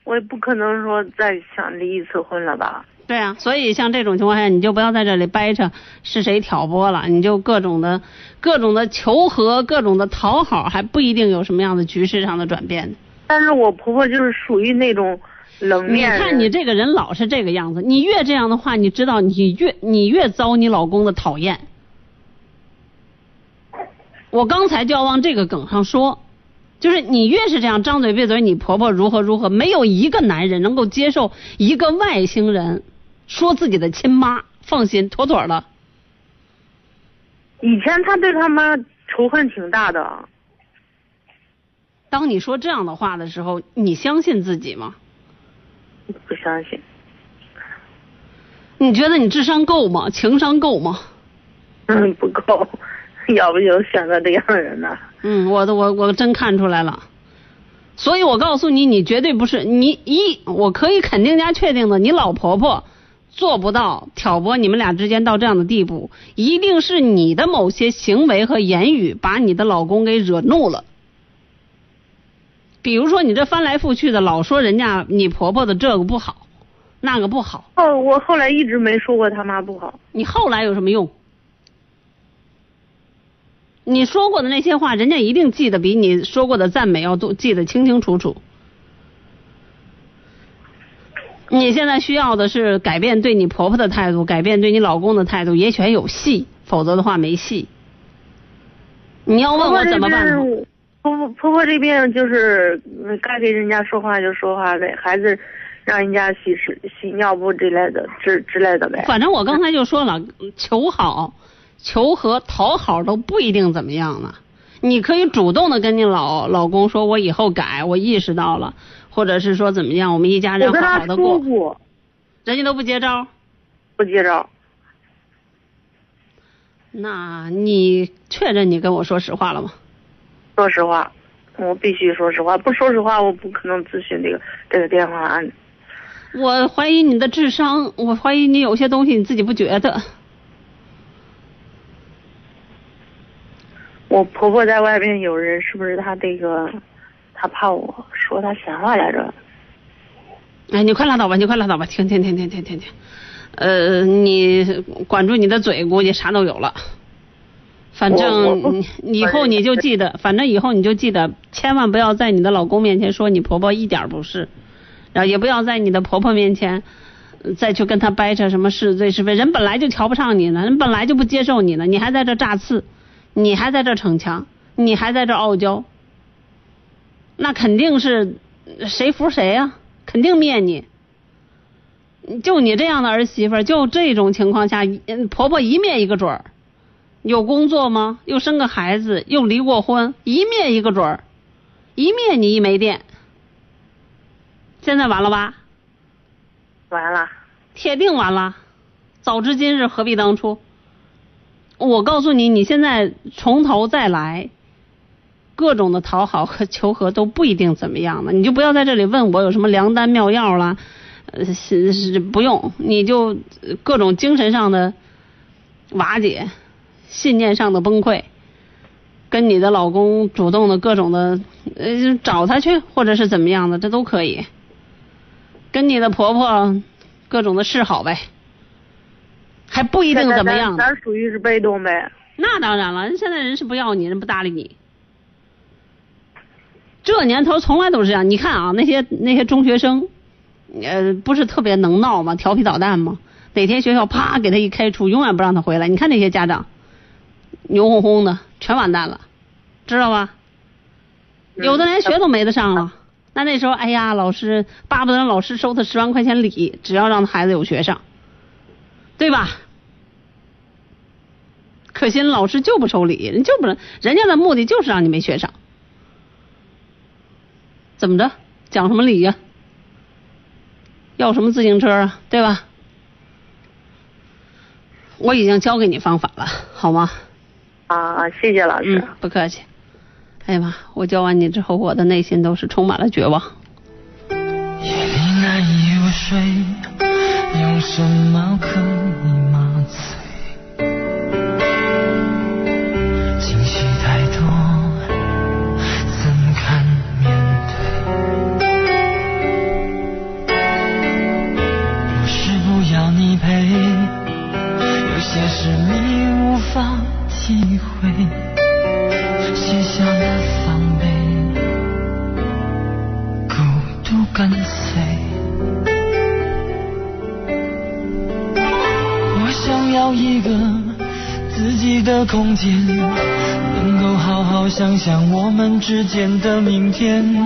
我也不可能说再想离一次婚了吧？对啊，所以像这种情况下，你就不要在这里掰扯是谁挑拨了，你就各种的、各种的求和、各种的讨好，还不一定有什么样的局势上的转变。但是我婆婆就是属于那种冷你面你。看你这个人老是这个样子，你越这样的话，你知道你越你越遭你老公的讨厌。我刚才就要往这个梗上说，就是你越是这样张嘴闭嘴，你婆婆如何如何，没有一个男人能够接受一个外星人说自己的亲妈，放心，妥妥的。以前他对他妈仇恨挺大的，当你说这样的话的时候，你相信自己吗？不相信。你觉得你智商够吗？情商够吗？嗯，不够，要不就选择这样的人呢？嗯，我的我我真看出来了，所以我告诉你，你绝对不是你一，我可以肯定加确定的，你老婆婆做不到挑拨你们俩之间到这样的地步，一定是你的某些行为和言语把你的老公给惹怒了。比如说你这翻来覆去的老说人家你婆婆的这个不好，那个不好，哦，我后来一直没说过他妈不好。你后来有什么用？你说过的那些话，人家一定记得比你说过的赞美要多，记得清清楚楚。你现在需要的是改变对你婆婆的态度，改变对你老公的态度，也许还有戏，否则的话没戏。你要问我怎么办？婆婆婆婆这边就是嗯该给人家说话就说话呗，孩子让人家洗屎洗尿布之类的之之类的呗。反正我刚才就说了，求好，求和、讨好都不一定怎么样呢。你可以主动的跟你老老公说，我以后改，我意识到了，或者是说怎么样，我们一家人好好的过，过，人家都不接招。不接招。那你确认你跟我说实话了吗？说实话，我必须说实话，不说实话，我不可能咨询这个这个电话案。我怀疑你的智商，我怀疑你有些东西你自己不觉得。我婆婆在外面有人，是不是她这个，她怕我说他闲话来着？哎，你快拉倒吧，你快拉倒吧，停停停停停停停。呃，你管住你的嘴，估计啥都有了。反正你以后你就记得，反正以后你就记得，千万不要在你的老公面前说你婆婆一点儿不是，然后也不要在你的婆婆面前呃再去跟她掰扯什么是对是非。人本来就瞧不上你呢，人本来就不接受你呢，你还在这炸刺，你还在这逞强，你还在这傲娇，那肯定是谁服谁呀、肯定灭你。就你这样的儿媳妇，就这种情况下，嗯婆婆一灭一个准儿。有工作吗？又生个孩子，又离过婚，一灭一个准儿，一灭你一没电。现在完了吧？完了，铁定完了。早知今日，何必当初？我告诉你，你现在从头再来，各种的讨好和求和都不一定怎么样的。你就不要在这里问我有什么良丹妙药啦，呃，是是不用，你就呃各种精神上的瓦解，信念上的崩溃，跟你的老公主动的各种的呃找他去，或者是怎么样的，这都可以。跟你的婆婆各种的示好呗，还不一定怎么样呢。咱咱属于是被动呗。那当然了，人现在人是不要你，人不搭理你。这年头从来都是这样。你看啊，那些那些中学生，呃，不是特别能闹吗？调皮捣蛋吗？哪天学校啪给他一开除，永远不让他回来。你看那些家长，牛哄哄的，全完蛋了，知道吧？有的连学都没得上了。那那时候，哎呀，老师巴不得让老师收他十万块钱礼，只要让孩子有学上，对吧？可惜老师就不收礼，人就不能，人家的目的就是让你没学上。怎么着？讲什么理呀、要什么自行车啊？对吧？我已经教给你方法了，好吗？啊，谢谢老师。嗯，不客气。哎呀妈，我教完你之后，我的内心都是充满了绝望。夜里难以入睡，用什么可以些事你无法体会，卸下了防备。孤独跟随。我想要一个自己的空间，能够好好想想我们之间的明天。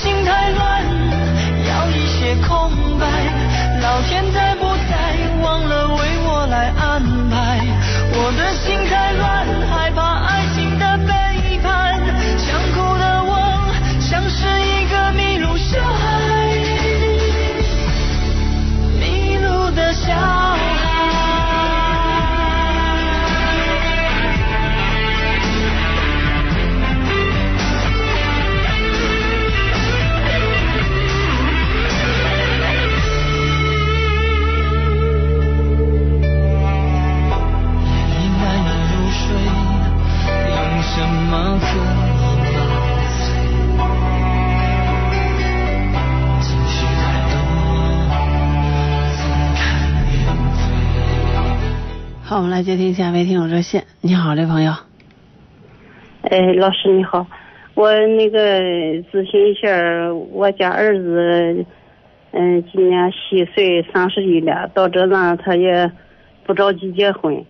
现在好，我们来接听下一位听友热线。你好，这朋友。哎，老师你好，我那个咨询一下，我家儿子，嗯，今年虚岁三十一了，到这呢他也不着急结婚。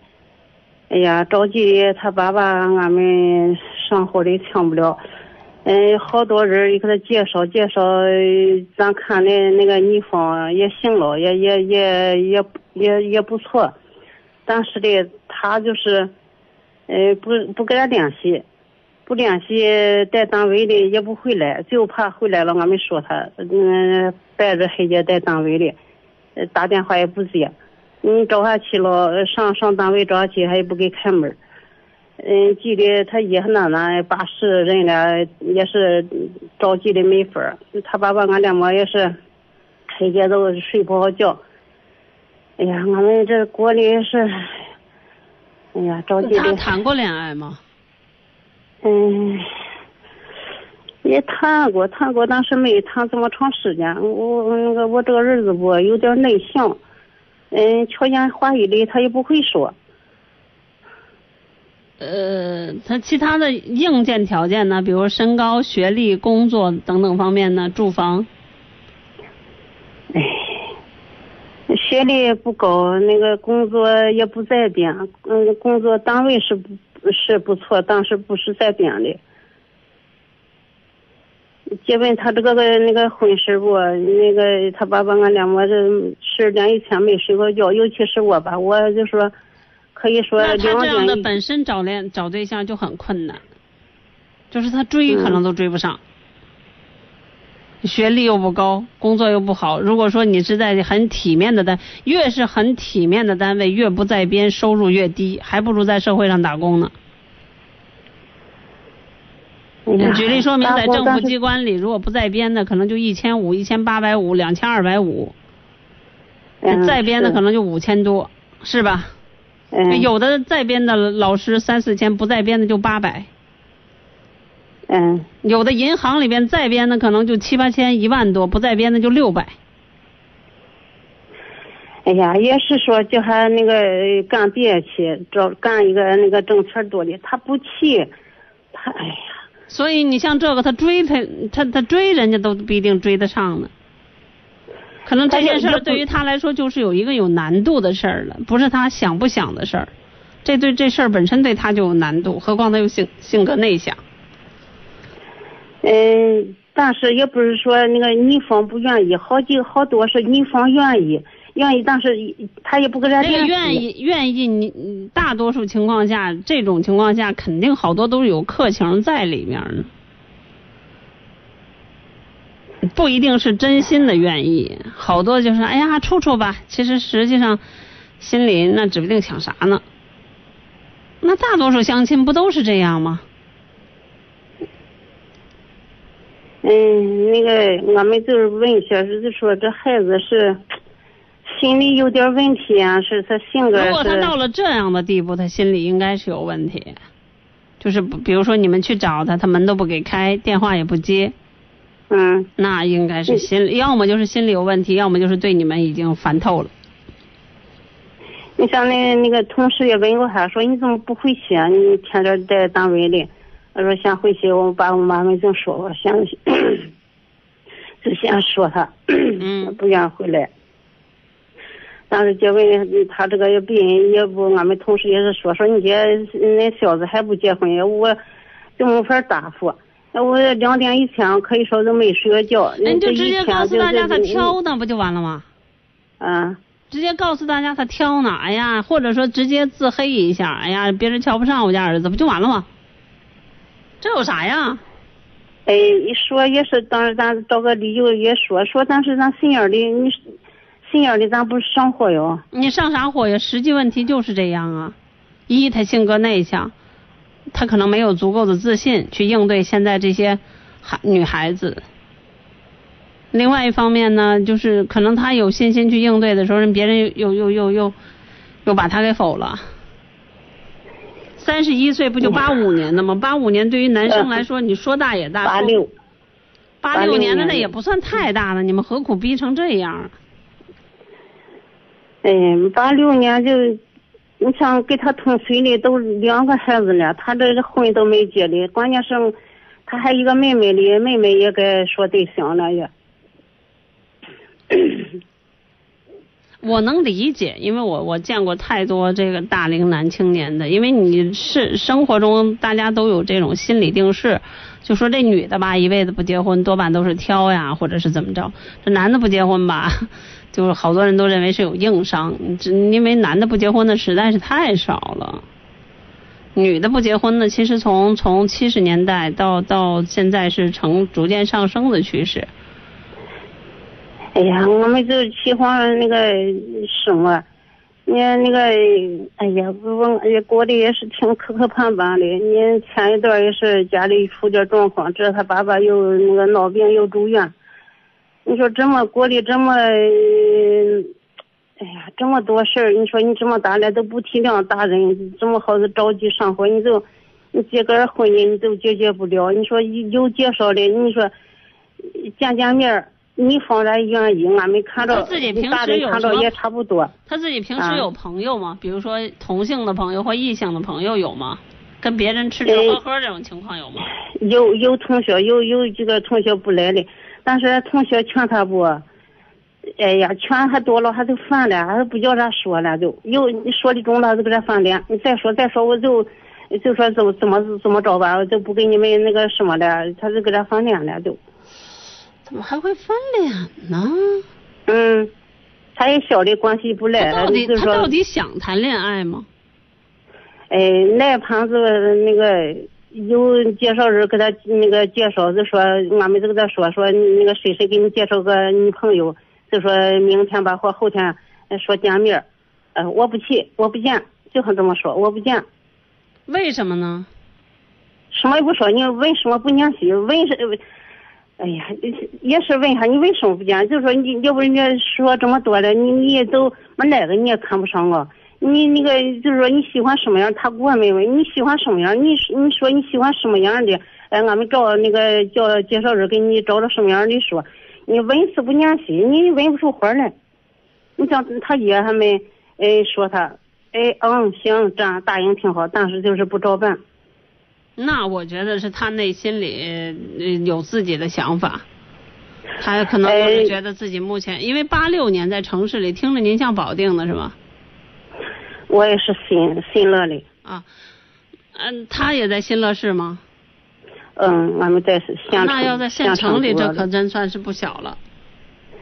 哎呀，着急他爸爸俺们上火的抢不了，嗯，好多人给他介绍介绍，咱看的那个女方也行了，也也也也也也不错，但是的他就是，呃，不不跟他联系。不联系，在单位里也不回来，就怕回来了，俺们说他，嗯，白着黑夜在单位里，打电话也不接，你找他去了，上上单位找他去，他也不给开门。嗯，急的他爷和奶奶八十人了，也是着急的没法儿。他爸爸俺两个也是，黑夜都睡不好觉。哎呀，我们这过的是，哎呀，着急的。他谈过恋爱吗？嗯，也谈过，谈过，但是没谈这么长时间。我那个我这个儿子不有点内向，嗯，条件话语里他也不会说。呃，他其他的硬件条件呢，比如身高、学历、工作等等方面呢，住房。哎，学历不高，那个工作也不在编，嗯，工作单位是不。是不错，但是不是在编的。结婚他这个个那个婚事不，那个他爸爸俺两个这十两一天没睡过觉，尤其是我吧，我就说可以说那他这样的本身找恋找对象就很困难，就是他追可能都追不上，嗯、学历又不高，工作又不好。如果说你是在很体面的单，越是很体面的单位，越不在编，收入越低，还不如在社会上打工呢。举例说明，在政府机关里，如果不在编的，可能就一千五、一千八百五、两千二百五；在编的可能就五千多，是吧？嗯、有的在编的老师三四千，不在编的就八百。嗯。有的银行里边在编的可能就七八千、一万多，不在编的就六百。哎呀，也是说叫他那个干别去，找干一个那个挣钱多的，他不去，他哎呀。所以你像这个，他追他他他追人家都不一定追得上呢。可能这件事对于他来说就是有一个有难度的事儿了，不是他想不想的事儿。这对这事儿本身对他就有难度，何况他又性性格内向。嗯，但是也不是说那个女方不愿意，好几好多是女方愿意。愿意，但是他也不跟人家。愿意，愿意，你大多数情况下，这种情况下，肯定好多都是有客情在里面呢，不一定是真心的愿意，好多就是哎呀处处吧，其实实际上心里那指不定想啥呢。那大多数相亲不都是这样吗？嗯，那个我们就是问一下，就是说这孩子是。心理有点问题啊，是他性格如果他到了这样的地步，他心里应该是有问题。就是比如说你们去找他，他门都不给开，电话也不接。嗯。那应该是心理，要么就是心理有问题，要么就是对你们已经烦透了。你像那那个同事也问过他，说你怎么不回去啊？你天天在单位里。他说先回去，我把我妈妈正说我，想就先说他，嗯，不愿回来。但是结婚，他这个病也不，俺们同事也是说说你这那小子还不结婚，我就没法答复。我两点以前可以说都没睡个觉。那你就直接告诉大家他挑呢，不就完了吗？嗯。直接告诉大家他挑呢，哎呀，或者说直接自黑一下，哎呀，别人瞧不上我家儿子，不就完了吗？这有啥呀？哎，一说也是，当时咱找个理由也说说，但是咱心眼里你。心眼里咱不是上火哟？你上啥火呀？实际问题就是这样啊。一，他性格内向，他可能没有足够的自信去应对现在这些孩女孩子。另外一方面呢，就是可能他有信心去应对的时候，人别人又又又又又把他给否了。三十一岁不就八五年的吗？八五年对于男生来说，你说大也大。八六。八六年的那也不算太大了，你们何苦逼成这样？哎，八六年就你想给他同岁的都两个孩子了，他这个婚都没结的，关键是他还一个妹妹的，妹妹也该说对象了也。我能理解，因为我我见过太多这个大龄男青年的，因为你是生活中大家都有这种心理定势，就说这女的吧一辈子不结婚，多半都是挑呀，或者是怎么着，这男的不结婚吧，就是好多人都认为是有硬伤，只因为男的不结婚的实在是太少了，女的不结婚的其实从从七十年代到到现在是呈逐渐上升的趋势。哎呀，我们就喜欢那个什么，你那个，哎呀，我哎呀过得也是挺磕磕绊绊的。你前一段也是家里出点状况，这他爸爸又那个闹病又住院。你说这么过得这么，哎呀，这么多事儿，你说你这么大了都不体谅大人，这么好的着急上火，你就你结个婚姻你都解决不了。你说有介绍的，你说见见面儿。你方然愿意，俺没看着，他自己平大时有看着也差不多。他自己平啊时有朋友吗？比如说同性的朋友或异性的朋友有吗？跟别人吃吃呃喝喝这种情况有吗？有有同学有有几个同学不来的，但是同学劝他不，哎呀，劝还多了，他都烦了，还不叫他说了，就又你说的中了就给他翻脸，你再说再说我就就说怎么怎么怎么着吧，我就不给你们那个什么了，他就给他翻脸了就。怎么还会翻脸呢？嗯，他也晓得关系不赖了，他到底想谈恋爱吗？哎，那盘子那个有介绍人给他那个介绍，就说俺们就给他说说那个谁谁给你介绍个女朋友，就说明天吧或后天呃说见面儿，呃我不去，我不见，就和这么说，我不见，为什么呢？什么也不说，你为什么不联系？问是，哎呀，也是问一下你为什么不见？就是说你要不人家说这么多了，你你也都没哪个你也看不上我。你那个就是说你喜欢什么样，他给我没问你喜欢什么样，你你说你喜欢什么样的？哎，俺们找那个叫介绍人给你找着什么样的说，你问是不念心，你问不出话来。你像他爷他们哎说他，哎嗯行这样答应挺好，但是就是不照办。那我觉得是他内心里呃有自己的想法，他可能就是哎觉得自己目前，因为八六年在城市里听着您像保定的是吧？我也是新新乐的，啊，嗯，他也在新乐市吗？嗯，俺们在县城。那要在县城里，这可真算是不小了。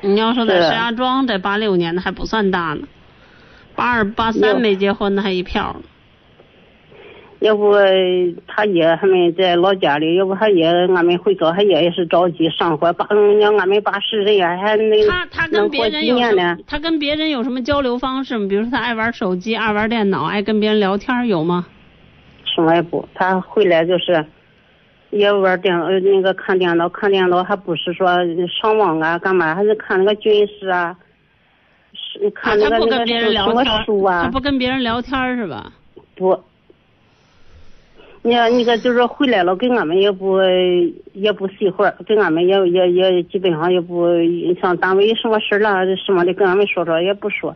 你要说在石家庄，这八六年的还不算大呢，八二八三没结婚的还一票呢。要不他爷他们在老家里，要不他爷俺们回找他爷也是着急上火，八嗯，让俺们八十人呀，还那他他跟别人有什么？？他跟别人有什么交流方式吗？比如说他爱玩手机，爱玩电脑，爱跟别人聊天，有吗？什么也不，他回来就是也玩电呃那个看电脑，看电脑还不是说上网啊干嘛，还是看那个军事啊，是啊，看那个那个他不跟别人什么聊天，书啊，他不跟别人聊天是吧？不，你看那个就是回来了，跟俺们也不也不细会儿，跟俺们也也也基本上也不像单位什么事儿啦什么的，跟俺们说说也不说，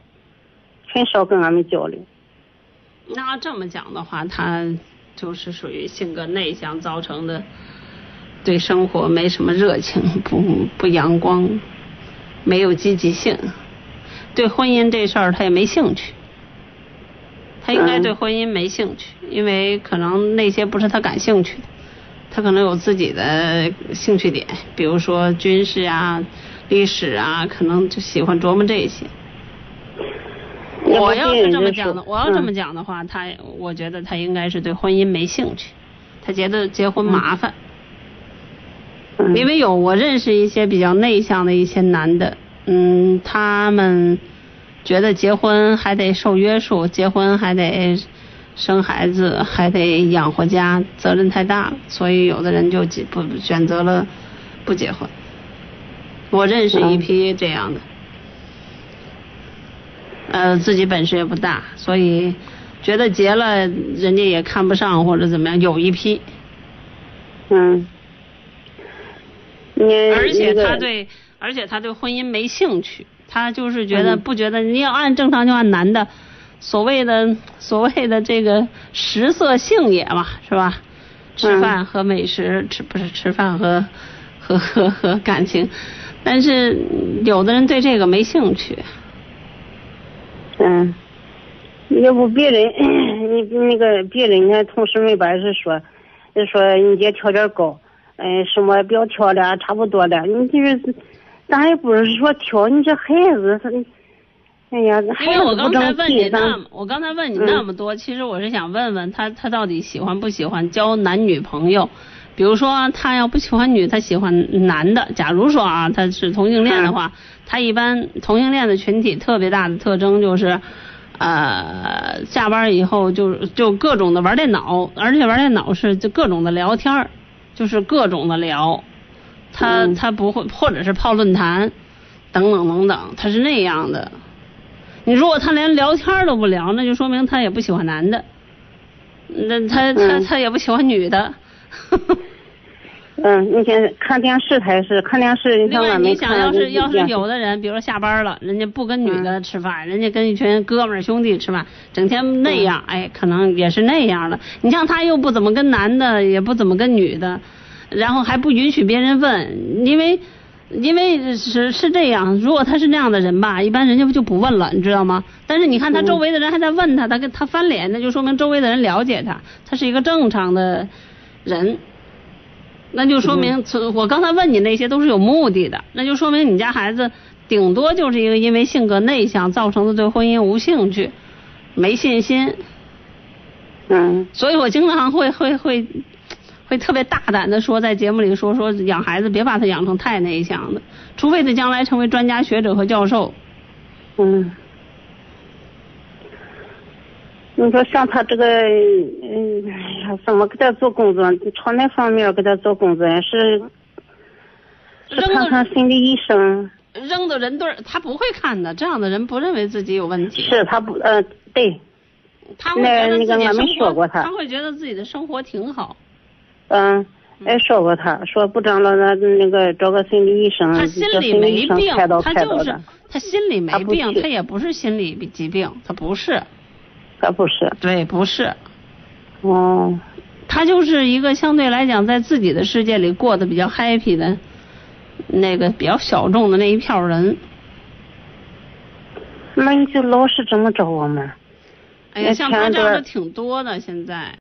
很少跟俺们交流。那这么讲的话，他就是属于性格内向造成的，对生活没什么热情，不不阳光，没有积极性，对婚姻这事儿他也没兴趣。他应该嗯对婚姻没兴趣，因为可能那些不是他感兴趣的，他可能有自己的兴趣点，比如说军事啊、历史啊，可能就喜欢琢磨这些。我要是这么讲的，我要这么嗯讲的话，他我觉得他应该是对婚姻没兴趣，他觉得结婚麻烦，嗯。因为有我认识一些比较内向的一些男的，嗯，他们觉得结婚还得受约束，结婚还得生孩子，还得养活家，责任太大了，所以有的人就结不选择了不结婚。我认识一批这样的。呃，自己本事也不大，所以觉得结了人家也看不上或者怎么样，有一批，嗯，你而且他对，而且他对婚姻没兴趣，他就是觉得嗯不觉得你要按正常就按男的，所谓的所谓的这个食色性也嘛，是吧？吃饭和美食，吃不是吃饭和和和和感情，但是有的人对这个没兴趣。嗯，要不别人你那个别人家同事们吧是说，就说你姐条件高，嗯，什么不要挑了，差不多的。你就是，咱也不是说挑，你这孩子他，哎呀，孩因为我刚才，问你那么，我刚才问你那么多，其实我是想问问他，他到底喜欢不喜欢交男女朋友？比如说，他要不喜欢女，他喜欢男的。假如说啊，他是同性恋的话，他一般同性恋的群体特别大的特征就是，呃，下班以后就就各种的玩电脑，而且玩电脑是就各种的聊天儿，就是各种的聊。他嗯他不会，或者是泡论坛，等等等等，他是那样的。你如果他连聊天都不聊，那就说明他也不喜欢男的，那他他嗯他也不喜欢女的。嗯，那天看电视还是看电视，你另外，看你想要是要是有的人，比如说下班了，人家不跟女嗯的吃饭，人家跟一群哥们儿兄弟吃饭，整天那样，哎，可能也是那样的。你像他又不怎么跟男的，也不怎么跟女的，然后还不允许别人问，因为因为是是这样，如果他是那样的人吧，一般人家就不问了，你知道吗？但是你看他周围的人还在问他，他跟他翻脸，那就说明周围的人了解他，他是一个正常的人。那就说明，从我刚才问你那些都是有目的的，那就说明你家孩子顶多就是一个因为性格内向造成的对婚姻无兴趣、没信心。嗯所以我经常会会会会特别大胆的说，在节目里说说养孩子别把他养成太内向的，除非他将来成为专家学者和教授。嗯。你说像他这个，嗯，哎呀，怎么给他做工作？朝那方面给他做工作，是是看看心理医生。扔到人堆儿，他不会看的，这样的人不认为自己有问题。是他不呃对，他会觉得自己那那个俺没生活说过他他会觉得自己的生活挺好。嗯，哎说过他说不长了那那个找个心理医生，他心里没病他就是他心里没病，去他也不是心理疾病，他不是，他不是。对，不是，哦，他就是一个相对来讲在自己的世界里过得比较 happy 的，那个比较小众的那一票人。那你就老是这么找我们。哎呀，像他这样的挺多的，现在。